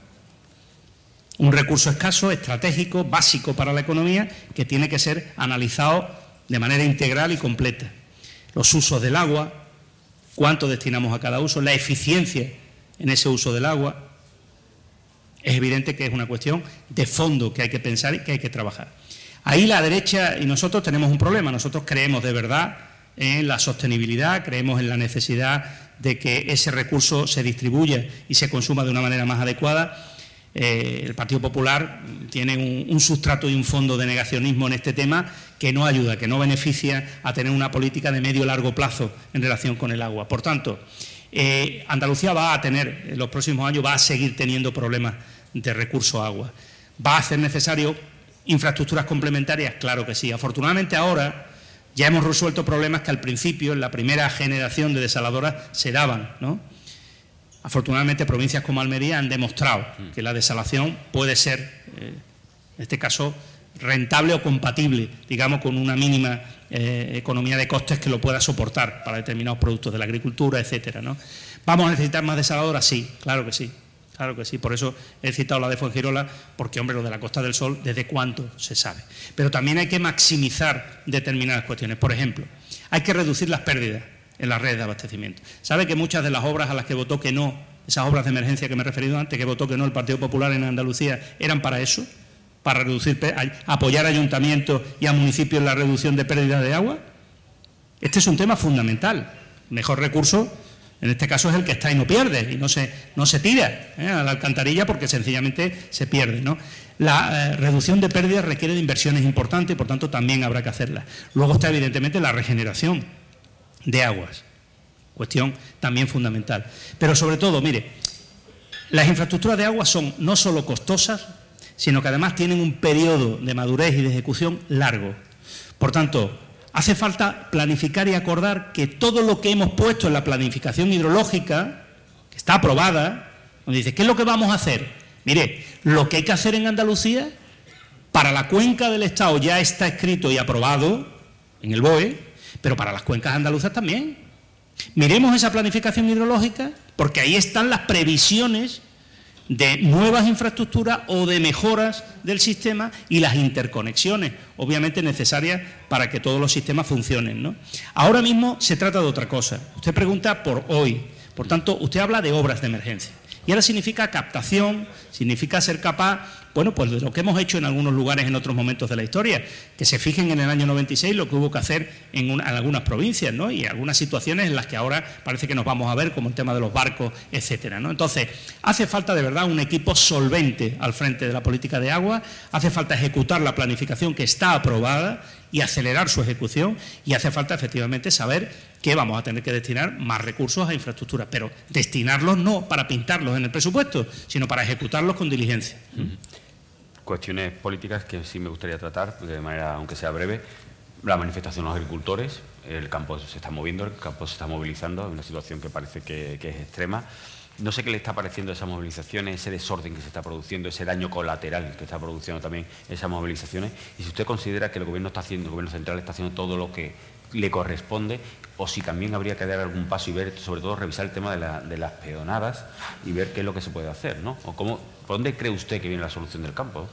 Un recurso escaso, estratégico, básico para la economía, que tiene que ser analizado de manera integral y completa. Los usos del agua, cuánto destinamos a cada uso, la eficiencia en ese uso del agua. Es evidente que es una cuestión de fondo que hay que pensar y que hay que trabajar. Ahí la derecha y nosotros tenemos un problema. Nosotros creemos de verdad en la sostenibilidad, creemos en la necesidad de que ese recurso se distribuya y se consuma de una manera más adecuada. Eh, el Partido Popular tiene un, sustrato y un fondo de negacionismo en este tema que no ayuda, que no beneficia a tener una política de medio largo plazo en relación con el agua. Por tanto, eh, Andalucía va a tener, en los próximos años, va a seguir teniendo problemas de recurso agua. ¿Va a ser necesario infraestructuras complementarias? Claro que sí. Afortunadamente ahora ya hemos resuelto problemas que al principio, en la primera generación de desaladoras, se daban. ¿no? Afortunadamente, provincias como Almería han demostrado que la desalación puede ser, eh, en este caso, rentable o compatible, digamos, con una mínima eh, economía de costes que lo pueda soportar para determinados productos de la agricultura, etcétera. ¿no? ¿Vamos a necesitar más desaladoras? Sí, claro que sí. Claro que sí, por eso he citado la de Fuengirola, porque, hombre, lo de la Costa del Sol, ¿desde cuánto se sabe? Pero también hay que maximizar determinadas cuestiones. Por ejemplo, hay que reducir las pérdidas en las redes de abastecimiento. ¿Sabe que muchas de las obras a las que votó que no, esas obras de emergencia que me he referido antes, que votó que no el Partido Popular en Andalucía, eran para eso? ¿Para reducir, apoyar ayuntamientos y a municipios en la reducción de pérdidas de agua? Este es un tema fundamental. Mejor recurso en este caso es el que está y no pierde, y no se, no se tira ¿eh? a la alcantarilla porque sencillamente se pierde. La eh, reducción de pérdidas requiere de inversiones importantes y por tanto también habrá que hacerlas. Luego está evidentemente la regeneración de aguas, cuestión también fundamental. Pero sobre todo, mire, las infraestructuras de aguas son no solo costosas, sino que además tienen un periodo de madurez y de ejecución largo. Por tanto, hace falta planificar y acordar que todo lo que hemos puesto en la planificación hidrológica, que está aprobada, nos dice, ¿qué es lo que vamos a hacer? Mire, lo que hay que hacer en Andalucía, para la cuenca del Estado ya está escrito y aprobado en el BOE, pero para las cuencas andaluzas también. Miremos esa planificación hidrológica, porque ahí están las previsiones de nuevas infraestructuras o de mejoras del sistema y las interconexiones, obviamente necesarias para que todos los sistemas funcionen. Ahora mismo se trata de otra cosa. Usted pregunta por hoy, por tanto, usted habla de obras de emergencia. Y ahora significa captación, significa ser capaz bueno, pues de lo que hemos hecho en algunos lugares en otros momentos de la historia, que se fijen en el año 96 lo que hubo que hacer en, algunas provincias, ¿no? Y algunas situaciones en las que ahora parece que nos vamos a ver, como el tema de los barcos, etcétera, ¿no? Entonces, hace falta de verdad un equipo solvente al frente de la política de agua, hace falta ejecutar la planificación que está aprobada y acelerar su ejecución y hace falta efectivamente saber que vamos a tener que destinar más recursos a infraestructuras, pero destinarlos no para pintarlos en el presupuesto, sino para ejecutarlos con diligencia cuestiones políticas que sí me gustaría tratar, de manera, aunque sea breve. La manifestación de los agricultores, el campo se está moviendo, el campo se está movilizando, es una situación que parece que, es extrema. No sé qué le está pareciendo esa movilización, ese desorden que se está produciendo, ese daño colateral que está produciendo también esas movilizaciones. Y si usted considera que el Gobierno está haciendo, el Gobierno central está haciendo todo lo que le corresponde, o si también habría que dar algún paso y ver, sobre todo, revisar el tema de, las peonadas y ver qué es lo que se puede hacer, ¿no? O cómo, ¿Por dónde cree usted que viene la solución del campo?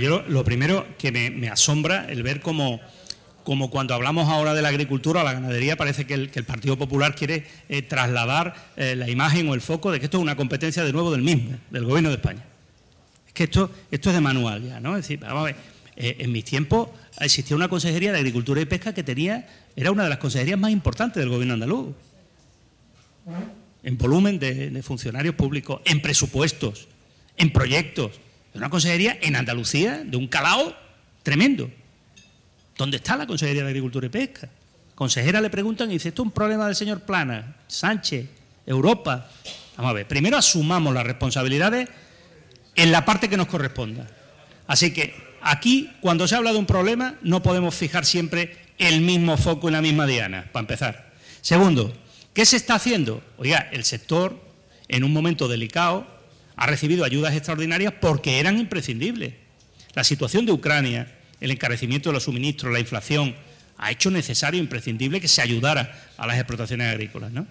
Yo lo, primero que me, asombra el ver cómo, como cuando hablamos ahora de la agricultura o la ganadería, parece que el, Partido Popular quiere eh, trasladar eh, la imagen o el foco de que esto es una competencia de nuevo del mismo, del Gobierno de España. Es que esto, esto es de manual ya, ¿no? Es decir, vamos a ver, eh, en mis tiempos existía una consejería de Agricultura y Pesca que tenía era una de las consejerías más importantes del gobierno andaluz. En volumen de, funcionarios públicos, en presupuestos, en proyectos. Una consejería en Andalucía de un calao tremendo. ¿Dónde está la Consejería de Agricultura y Pesca? Consejera le preguntan y dice, esto es un problema del señor Plana, Sánchez, Europa. Vamos a ver, primero asumamos las responsabilidades en la parte que nos corresponda. Así que aquí, cuando se habla de un problema, no podemos fijar siempre el mismo foco en la misma diana, para empezar. Segundo, ¿qué se está haciendo? Oiga, el sector, en un momento delicado, ha recibido ayudas extraordinarias porque eran imprescindibles. La situación de Ucrania, el encarecimiento de los suministros, la inflación, ha hecho necesario, imprescindible, que se ayudara a las explotaciones agrícolas. ¿no?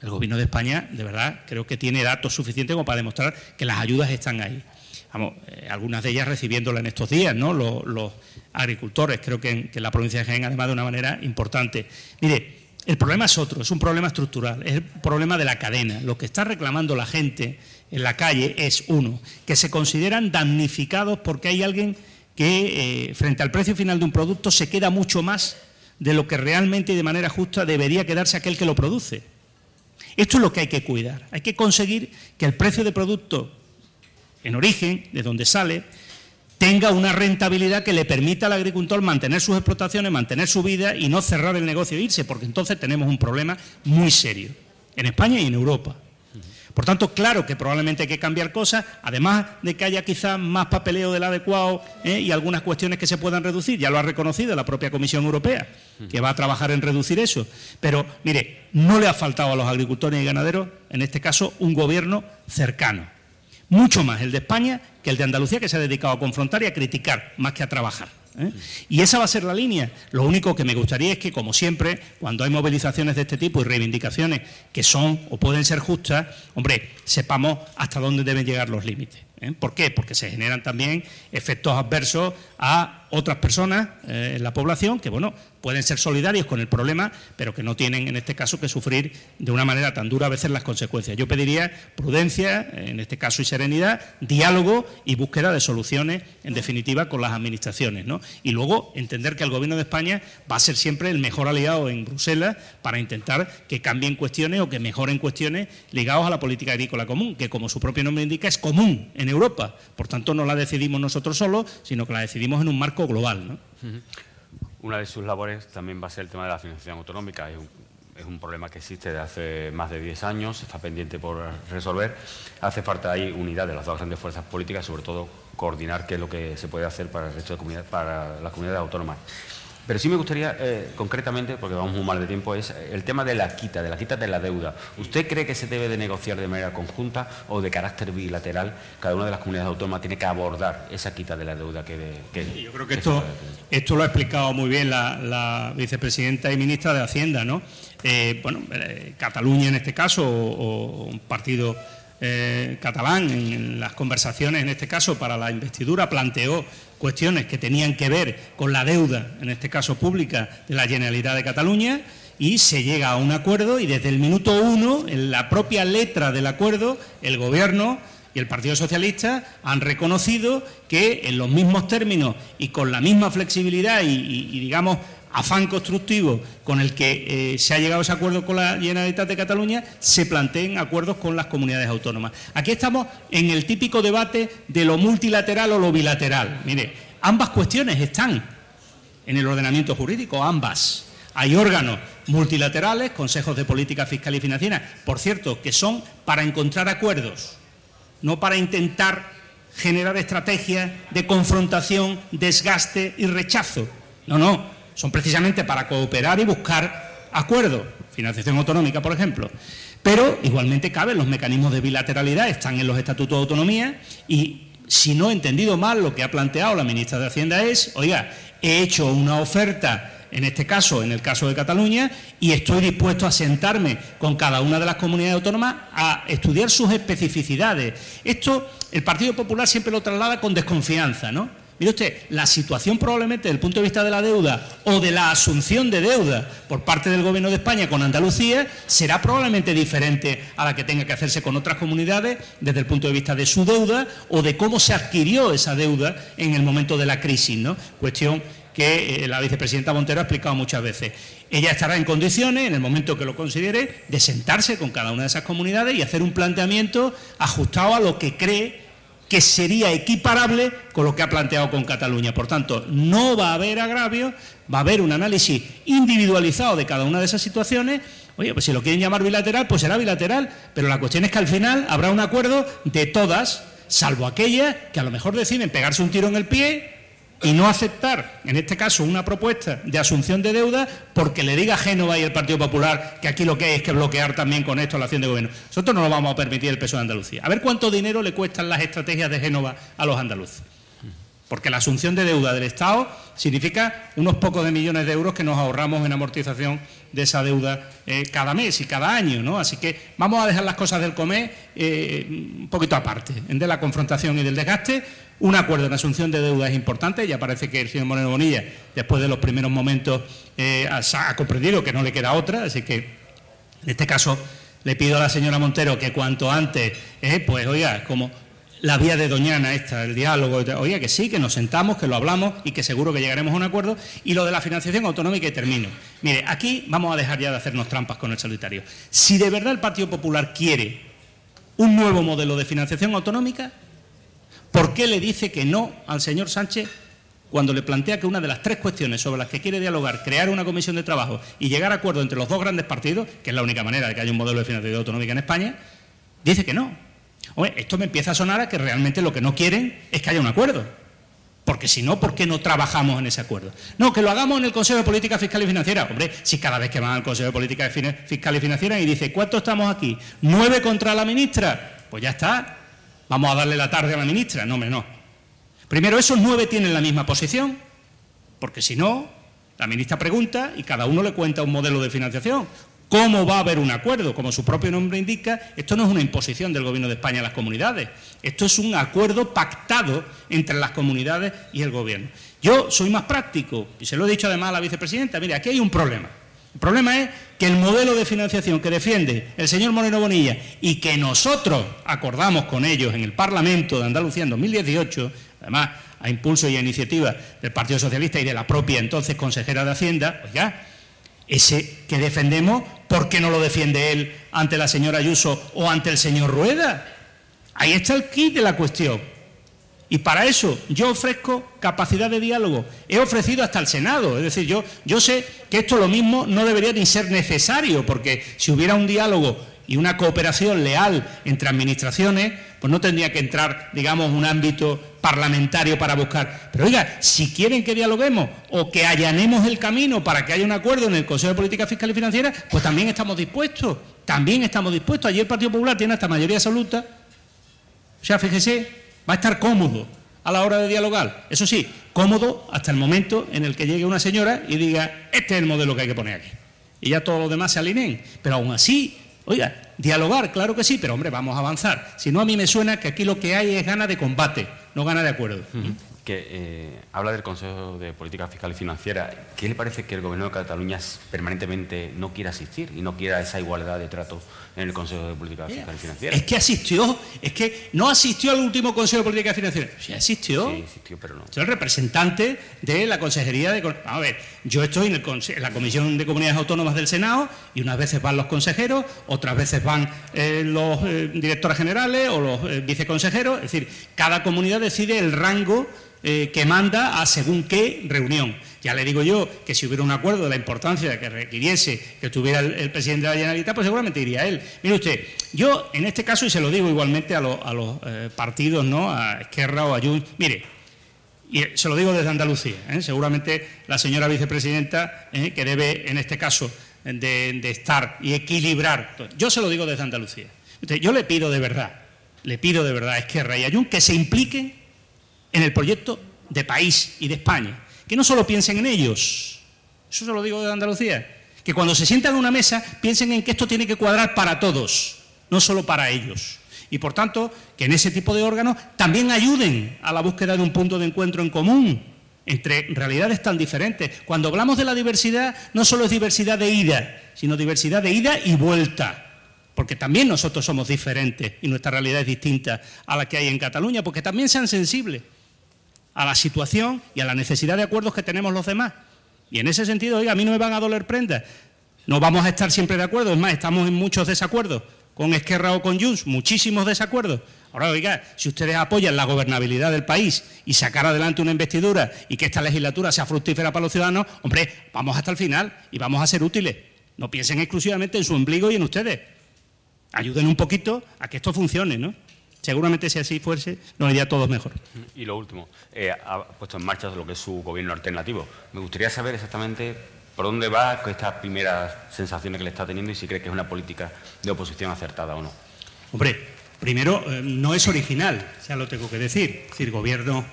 El Gobierno de España, de verdad, creo que tiene datos suficientes como para demostrar que las ayudas están ahí. Vamos, eh, algunas de ellas recibiéndolas en estos días, ¿no? Los, agricultores, creo que en, que en, la provincia de Jaén, además, de una manera importante. Mire, el problema es otro, es un problema estructural, es el problema de la cadena. Lo que está reclamando la gente en la calle es, uno, que se consideran damnificados porque hay alguien que, eh, frente al precio final de un producto, se queda mucho más de lo que realmente y de manera justa debería quedarse aquel que lo produce. Esto es lo que hay que cuidar. Hay que conseguir que el precio de producto en origen, de donde sale, tenga una rentabilidad que le permita al agricultor mantener sus explotaciones, mantener su vida y no cerrar el negocio e irse, porque entonces tenemos un problema muy serio en España y en Europa. Por tanto, claro que probablemente hay que cambiar cosas, además de que haya quizás más papeleo del adecuado ¿eh? y algunas cuestiones que se puedan reducir. Ya lo ha reconocido la propia Comisión Europea, que va a trabajar en reducir eso. Pero, mire, no le ha faltado a los agricultores y ganaderos, en este caso, un gobierno cercano. Mucho más el de España que el de Andalucía, que se ha dedicado a confrontar y a criticar, más que a trabajar. ¿Eh? Y esa va a ser la línea. Lo único que me gustaría es que, como siempre, cuando hay movilizaciones de este tipo y reivindicaciones que son o pueden ser justas, hombre, sepamos hasta dónde deben llegar los límites. ¿eh? ¿Por qué? Porque se generan también efectos adversos a otras personas eh, en la población que, bueno, pueden ser solidarios con el problema, pero que no tienen, en este caso, que sufrir de una manera tan dura a veces las consecuencias. Yo pediría prudencia, en este caso, y serenidad, diálogo y búsqueda de soluciones, en definitiva, con las administraciones. ¿no? Y luego entender que el Gobierno de España va a ser siempre el mejor aliado en Bruselas para intentar que cambien cuestiones o que mejoren cuestiones ligadas a la política agrícola común, que, como su propio nombre indica, es común en Europa. Por tanto, no la decidimos nosotros solos, sino que la decidimos en un marco global. ¿no? Una de sus labores también va a ser el tema de la financiación autonómica. Es un, problema que existe desde hace más de 10 años, está pendiente por resolver. Hace falta ahí unidad de las dos grandes fuerzas políticas, sobre todo coordinar qué es lo que se puede hacer para el resto de para las comunidades autónomas. Pero sí me gustaría, eh, concretamente, porque vamos muy mal de tiempo, es el tema de la quita, de la quita de la deuda. ¿Usted cree que se debe de negociar de manera conjunta o de carácter bilateral? Cada una de las comunidades autónomas tiene que abordar esa quita de la deuda que... que Yo creo que esto, esto lo ha explicado muy bien la, la vicepresidenta y ministra de Hacienda, ¿no? Eh, bueno, eh, Cataluña en este caso, o, o un partido eh, catalán en las conversaciones, en este caso, para la investidura, planteó cuestiones que tenían que ver con la deuda, en este caso pública, de la Generalitat de Cataluña y se llega a un acuerdo y desde el minuto uno, en la propia letra del acuerdo, el Gobierno y el Partido Socialista han reconocido que en los mismos términos y con la misma flexibilidad y, y digamos, afán constructivo con el que eh, se ha llegado a ese acuerdo con la Generalitat de Cataluña, se planteen acuerdos con las comunidades autónomas. Aquí estamos en el típico debate de lo multilateral o lo bilateral. Mire, ambas cuestiones están en el ordenamiento jurídico, ambas. Hay órganos multilaterales, consejos de política fiscal y financiera, por cierto, que son para encontrar acuerdos, no para intentar generar estrategias de confrontación, desgaste y rechazo. No, no, son precisamente para cooperar y buscar acuerdos, financiación autonómica, por ejemplo. Pero igualmente caben los mecanismos de bilateralidad, están en los estatutos de autonomía y, si no he entendido mal, lo que ha planteado la ministra de Hacienda es, oiga, he hecho una oferta en este caso, en el caso de Cataluña, y estoy dispuesto a sentarme con cada una de las comunidades autónomas a estudiar sus especificidades. Esto el Partido Popular siempre lo traslada con desconfianza, ¿no? Mire usted, la situación probablemente desde el punto de vista de la deuda o de la asunción de deuda por parte del Gobierno de España con Andalucía será probablemente diferente a la que tenga que hacerse con otras comunidades desde el punto de vista de su deuda o de cómo se adquirió esa deuda en el momento de la crisis, ¿no? Cuestión que eh, la vicepresidenta Montero ha explicado muchas veces. Ella estará en condiciones, en el momento que lo considere, de sentarse con cada una de esas comunidades y hacer un planteamiento ajustado a lo que cree que sería equiparable con lo que ha planteado con Cataluña. Por tanto, no va a haber agravio, va a haber un análisis individualizado de cada una de esas situaciones. Oye, pues si lo quieren llamar bilateral, pues será bilateral, pero la cuestión es que al final habrá un acuerdo de todas, salvo aquellas que a lo mejor deciden pegarse un tiro en el pie y no aceptar, en este caso, una propuesta de asunción de deuda porque le diga Génova y el Partido Popular que aquí lo que hay es que bloquear también con esto la acción de gobierno. Nosotros no lo vamos a permitir el peso de Andalucía. A ver cuánto dinero le cuestan las estrategias de Génova a los andaluces. porque la asunción de deuda del Estado significa unos pocos de millones de euros que nos ahorramos en amortización de esa deuda eh, cada mes y cada año, ¿no? Así que vamos a dejar las cosas del comer eh, un poquito aparte, de la confrontación y del desgaste. Un acuerdo en asunción de deuda es importante, ya parece que el señor Moreno Bonilla, después de los primeros momentos, eh, ha comprendido que no le queda otra, así que en este caso le pido a la señora Montero que cuanto antes, pues oiga, como la vía de Doñana esta, el diálogo, oye, que sí, que nos sentamos, que lo hablamos y que seguro que llegaremos a un acuerdo. Y lo de la financiación autonómica y termino. Mire, aquí vamos a dejar ya de hacernos trampas con el solitario. Si de verdad el Partido Popular quiere un nuevo modelo de financiación autonómica, ¿por qué le dice que no al señor Sánchez cuando le plantea que una de las tres cuestiones sobre las que quiere dialogar, crear una comisión de trabajo y llegar a acuerdo entre los dos grandes partidos, que es la única manera de que haya un modelo de financiación autonómica en España, dice que no? esto me empieza a sonar a que realmente lo que no quieren es que haya un acuerdo. Porque si no, ¿por qué no trabajamos en ese acuerdo? No, que lo hagamos en el Consejo de Política Fiscal y Financiera. Hombre, si cada vez que van al Consejo de Política Fiscal y Financiera y dice, ¿cuánto estamos aquí? ¿Nueve contra la ministra? Pues ya está. Vamos a darle la tarde a la ministra. No, hombre. Primero, esos nueve tienen la misma posición, porque si no, la ministra pregunta y cada uno le cuenta un modelo de financiación. ¿Cómo va a haber un acuerdo? Como su propio nombre indica, esto no es una imposición del Gobierno de España a las comunidades, esto es un acuerdo pactado entre las comunidades y el Gobierno. Yo soy más práctico, y se lo he dicho además a la vicepresidenta, mire, aquí hay un problema. El problema es que el modelo de financiación que defiende el señor Moreno Bonilla y que nosotros acordamos con ellos en el Parlamento de Andalucía en 2018, además a impulso y a iniciativa del Partido Socialista y de la propia entonces consejera de Hacienda, pues ya, ese que defendemos, ¿por qué no lo defiende él ante la señora Ayuso o ante el señor Rueda? Ahí está el kit de la cuestión. Y para eso yo ofrezco capacidad de diálogo. He ofrecido hasta el Senado. Es decir, yo, yo sé que esto lo mismo no debería ni ser necesario, porque si hubiera un diálogo y una cooperación leal entre administraciones, pues no tendría que entrar, digamos, un ámbito parlamentario para buscar. Pero oiga, si quieren que dialoguemos o que allanemos el camino para que haya un acuerdo en el Consejo de Política Fiscal y Financiera, pues también estamos dispuestos. También estamos dispuestos. Ayer el Partido Popular tiene hasta mayoría absoluta. O sea, fíjese, va a estar cómodo a la hora de dialogar. Eso sí, cómodo hasta el momento en el que llegue una señora y diga, este es el modelo que hay que poner aquí. Y ya todos los demás se alineen. Pero aún así, Oiga, dialogar, claro que sí, pero hombre, vamos a avanzar. Si no, a mí me suena que aquí lo que hay es gana de combate, no gana de acuerdo. Que eh, habla del Consejo de Política Fiscal y Financiera. ¿Qué le parece que el Gobierno de Cataluña permanentemente no quiera asistir y no quiera esa igualdad de trato en el Consejo de Política Fiscal y Financiera. Es que asistió, es que no asistió al último Consejo de Política Financiera. Sí asistió. Sí, asistió, pero no. Soy el representante de la Consejería de... A ver, yo estoy en, la Comisión de Comunidades Autónomas del Senado y unas veces van los consejeros, otras veces van eh, los eh, directores generales o los eh, viceconsejeros. Es decir, cada comunidad decide el rango que manda a según qué reunión. Ya le digo yo que si hubiera un acuerdo de la importancia que requiriese que estuviera el, presidente de la Generalitat, pues seguramente iría él. Mire usted, yo en este caso, y se lo digo igualmente a, los eh, partidos, ¿no? a Esquerra o a Junts, mire, y se lo digo desde Andalucía, ¿eh? seguramente la señora vicepresidenta, ¿eh? que debe en este caso de, estar y equilibrar, yo se lo digo desde Andalucía. yo le pido de verdad, le pido de verdad a Esquerra y a Junts que se impliquen en el proyecto de país y de España que no solo piensen en ellos, eso se lo digo de Andalucía, que cuando se sientan en una mesa piensen en que esto tiene que cuadrar para todos, no solo para ellos. Y por tanto, que en ese tipo de órganos también ayuden a la búsqueda de un punto de encuentro en común entre realidades tan diferentes. Cuando hablamos de la diversidad, no solo es diversidad de ida, sino diversidad de ida y vuelta. Porque también nosotros somos diferentes y nuestra realidad es distinta a la que hay en Cataluña, porque también sean sensibles a la situación y a la necesidad de acuerdos que tenemos los demás. Y en ese sentido, oiga, a mí no me van a doler prendas. No vamos a estar siempre de acuerdo, es más, estamos en muchos desacuerdos con Esquerra o con Junts, muchísimos desacuerdos. Ahora, oiga, si ustedes apoyan la gobernabilidad del país y sacar adelante una investidura y que esta legislatura sea fructífera para los ciudadanos, hombre, vamos hasta el final y vamos a ser útiles. No piensen exclusivamente en su ombligo y en ustedes. Ayuden un poquito a que esto funcione, ¿no? Seguramente si así fuese, nos iría todos mejor. Y lo último, eh, ha puesto en marcha lo que es su gobierno alternativo. Me gustaría saber exactamente por dónde va con estas primeras sensaciones que le está teniendo y si cree que es una política de oposición acertada o no. Hombre, primero, eh, no es original, ya lo tengo que decir. Es decir, gobierno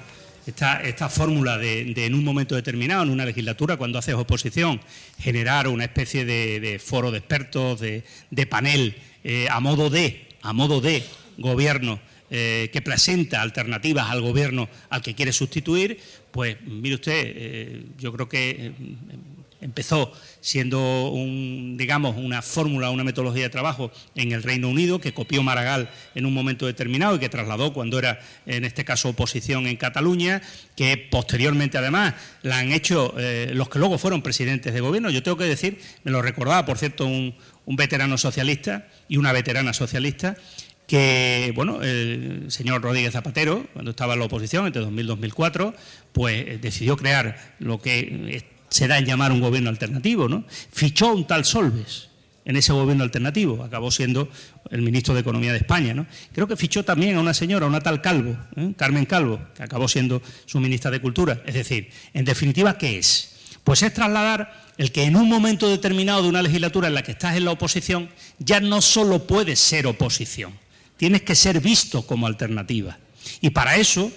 esta, esta fórmula de, en un momento determinado, en una legislatura, cuando haces oposición, generar una especie de, foro de expertos, de, panel, eh, a modo de, a modo de gobierno eh, que presenta alternativas al gobierno al que quiere sustituir, pues mire usted, eh, yo creo que empezó siendo un, digamos, una fórmula, una metodología de trabajo en el Reino Unido que copió Maragall en un momento determinado y que trasladó cuando era, en este caso, oposición en Cataluña, que posteriormente además la han hecho eh, los que luego fueron presidentes de gobierno. Yo tengo que decir, me lo recordaba, por cierto, un, veterano socialista y una veterana socialista, que bueno, el señor Rodríguez Zapatero, cuando estaba en la oposición entre 2000 y 2004, pues decidió crear lo que se da en llamar un gobierno alternativo, ¿no? Fichó un tal Solves en ese gobierno alternativo, acabó siendo el ministro de Economía de España, ¿no? Creo que fichó también a una señora, una tal Calvo, ¿eh? Carmen Calvo, que acabó siendo su ministra de Cultura. Es decir, en definitiva, ¿qué es? Pues es trasladar el que en un momento determinado de una legislatura en la que estás en la oposición, ya no solo puedes ser oposición, tienes que ser visto como alternativa. Y para eso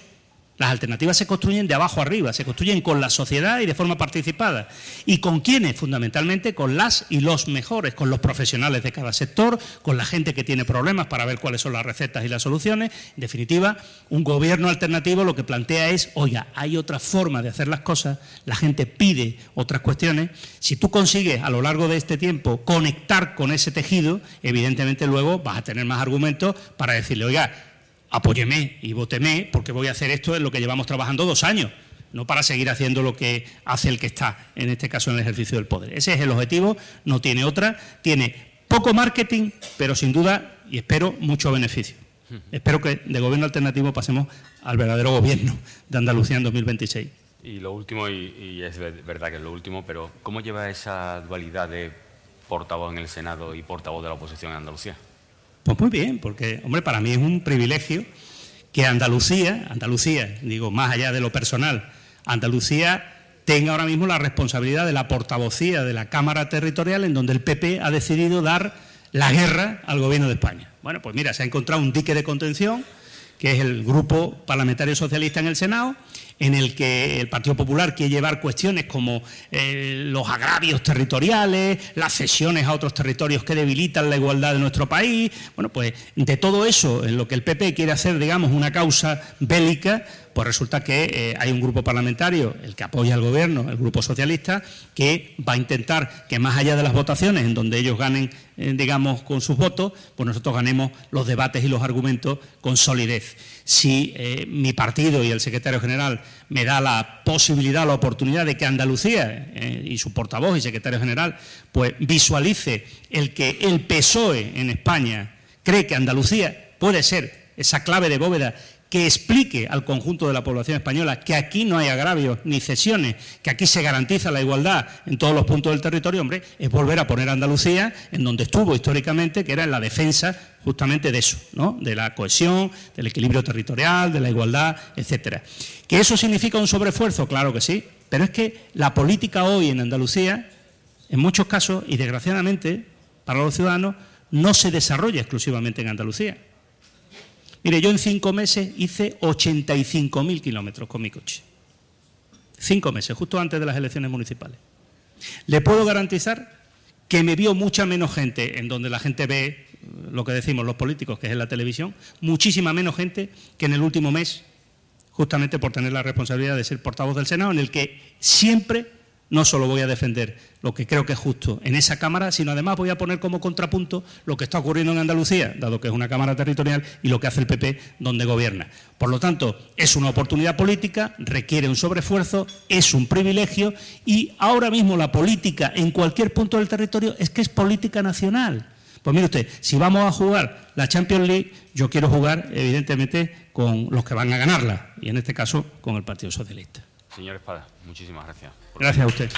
las alternativas se construyen de abajo arriba, se construyen con la sociedad y de forma participada. ¿Y con quiénes? Fundamentalmente con las y los mejores, con los profesionales de cada sector, con la gente que tiene problemas para ver cuáles son las recetas y las soluciones. En definitiva, un gobierno alternativo lo que plantea es, oiga, hay otra forma de hacer las cosas, la gente pide otras cuestiones. Si tú consigues a lo largo de este tiempo conectar con ese tejido, evidentemente luego vas a tener más argumentos para decirle, oiga, apóyeme y vóteme porque voy a hacer esto en lo que llevamos trabajando dos años, no para seguir haciendo lo que hace el que está, en este caso en el ejercicio del poder. Ese es el objetivo, no tiene otra, tiene poco marketing, pero sin duda, y espero, mucho beneficio. Espero que de gobierno alternativo pasemos al verdadero gobierno de Andalucía en 2026. Y lo último, y, y es verdad que es lo último, pero ¿cómo lleva esa dualidad de portavoz en el Senado y portavoz de la oposición en Andalucía? Pues muy bien, porque, hombre, para mí es un privilegio que Andalucía, Andalucía, digo, más allá de lo personal, Andalucía tenga ahora mismo la responsabilidad de la portavocía de la Cámara Territorial en donde el PP ha decidido dar la guerra al Gobierno de España. Bueno, pues mira, se ha encontrado un dique de contención, que es el Grupo Parlamentario Socialista en el Senado, en el que el Partido Popular quiere llevar cuestiones como eh, los agravios territoriales, las cesiones a otros territorios que debilitan la igualdad de nuestro país. Bueno, pues de todo eso, en lo que el PP quiere hacer, digamos, una causa bélica, pues resulta que eh, hay un grupo parlamentario, el que apoya al gobierno, el grupo socialista, que va a intentar que más allá de las votaciones, en donde ellos ganen, eh, digamos, con sus votos, pues nosotros ganemos los debates y los argumentos con solidez. Si eh, mi partido y el secretario general me da la posibilidad, la oportunidad de que Andalucía y su portavoz y secretario general, pues visualice el que el PSOE en España cree que Andalucía puede ser esa clave de bóveda que explique al conjunto de la población española que aquí no hay agravios ni cesiones, que aquí se garantiza la igualdad en todos los puntos del territorio, hombre, es volver a poner a Andalucía en donde estuvo históricamente, que era en la defensa justamente de eso, ¿no? de la cohesión, del equilibrio territorial, de la igualdad, etcétera. ¿Que eso significa un sobreesfuerzo? Claro que sí, pero es que la política hoy en Andalucía, en muchos casos, y desgraciadamente para los ciudadanos, no se desarrolla exclusivamente en Andalucía. Mire, yo en cinco meses hice 85.000 kilómetros con mi coche. Cinco meses, justo antes de las elecciones municipales. Le puedo garantizar que me vio mucha menos gente en donde la gente ve lo que decimos los políticos, que es en la televisión, muchísima menos gente que en el último mes, justamente por tener la responsabilidad de ser portavoz del Senado, en el que siempre no solo voy a defender lo que creo que es justo en esa Cámara, sino además voy a poner como contrapunto lo que está ocurriendo en Andalucía, dado que es una Cámara territorial, y lo que hace el PP donde gobierna. Por lo tanto, es una oportunidad política, requiere un sobreesfuerzo, es un privilegio, y ahora mismo la política en cualquier punto del territorio es que es política nacional. Pues mire usted, si vamos a jugar la Champions League, yo quiero jugar, evidentemente, con los que van a ganarla, y en este caso con el Partido Socialista. Señor Espada, muchísimas gracias. Gracias a usted.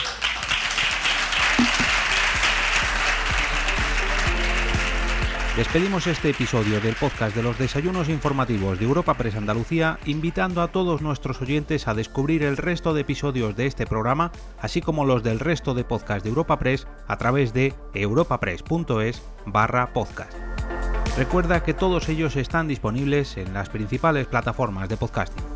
Despedimos este episodio del podcast de los desayunos informativos de Europa Press Andalucía, invitando a todos nuestros oyentes a descubrir el resto de episodios de este programa, así como los del resto de podcasts de Europa Press a través de europapress.es barra podcast. Recuerda que todos ellos están disponibles en las principales plataformas de podcasting.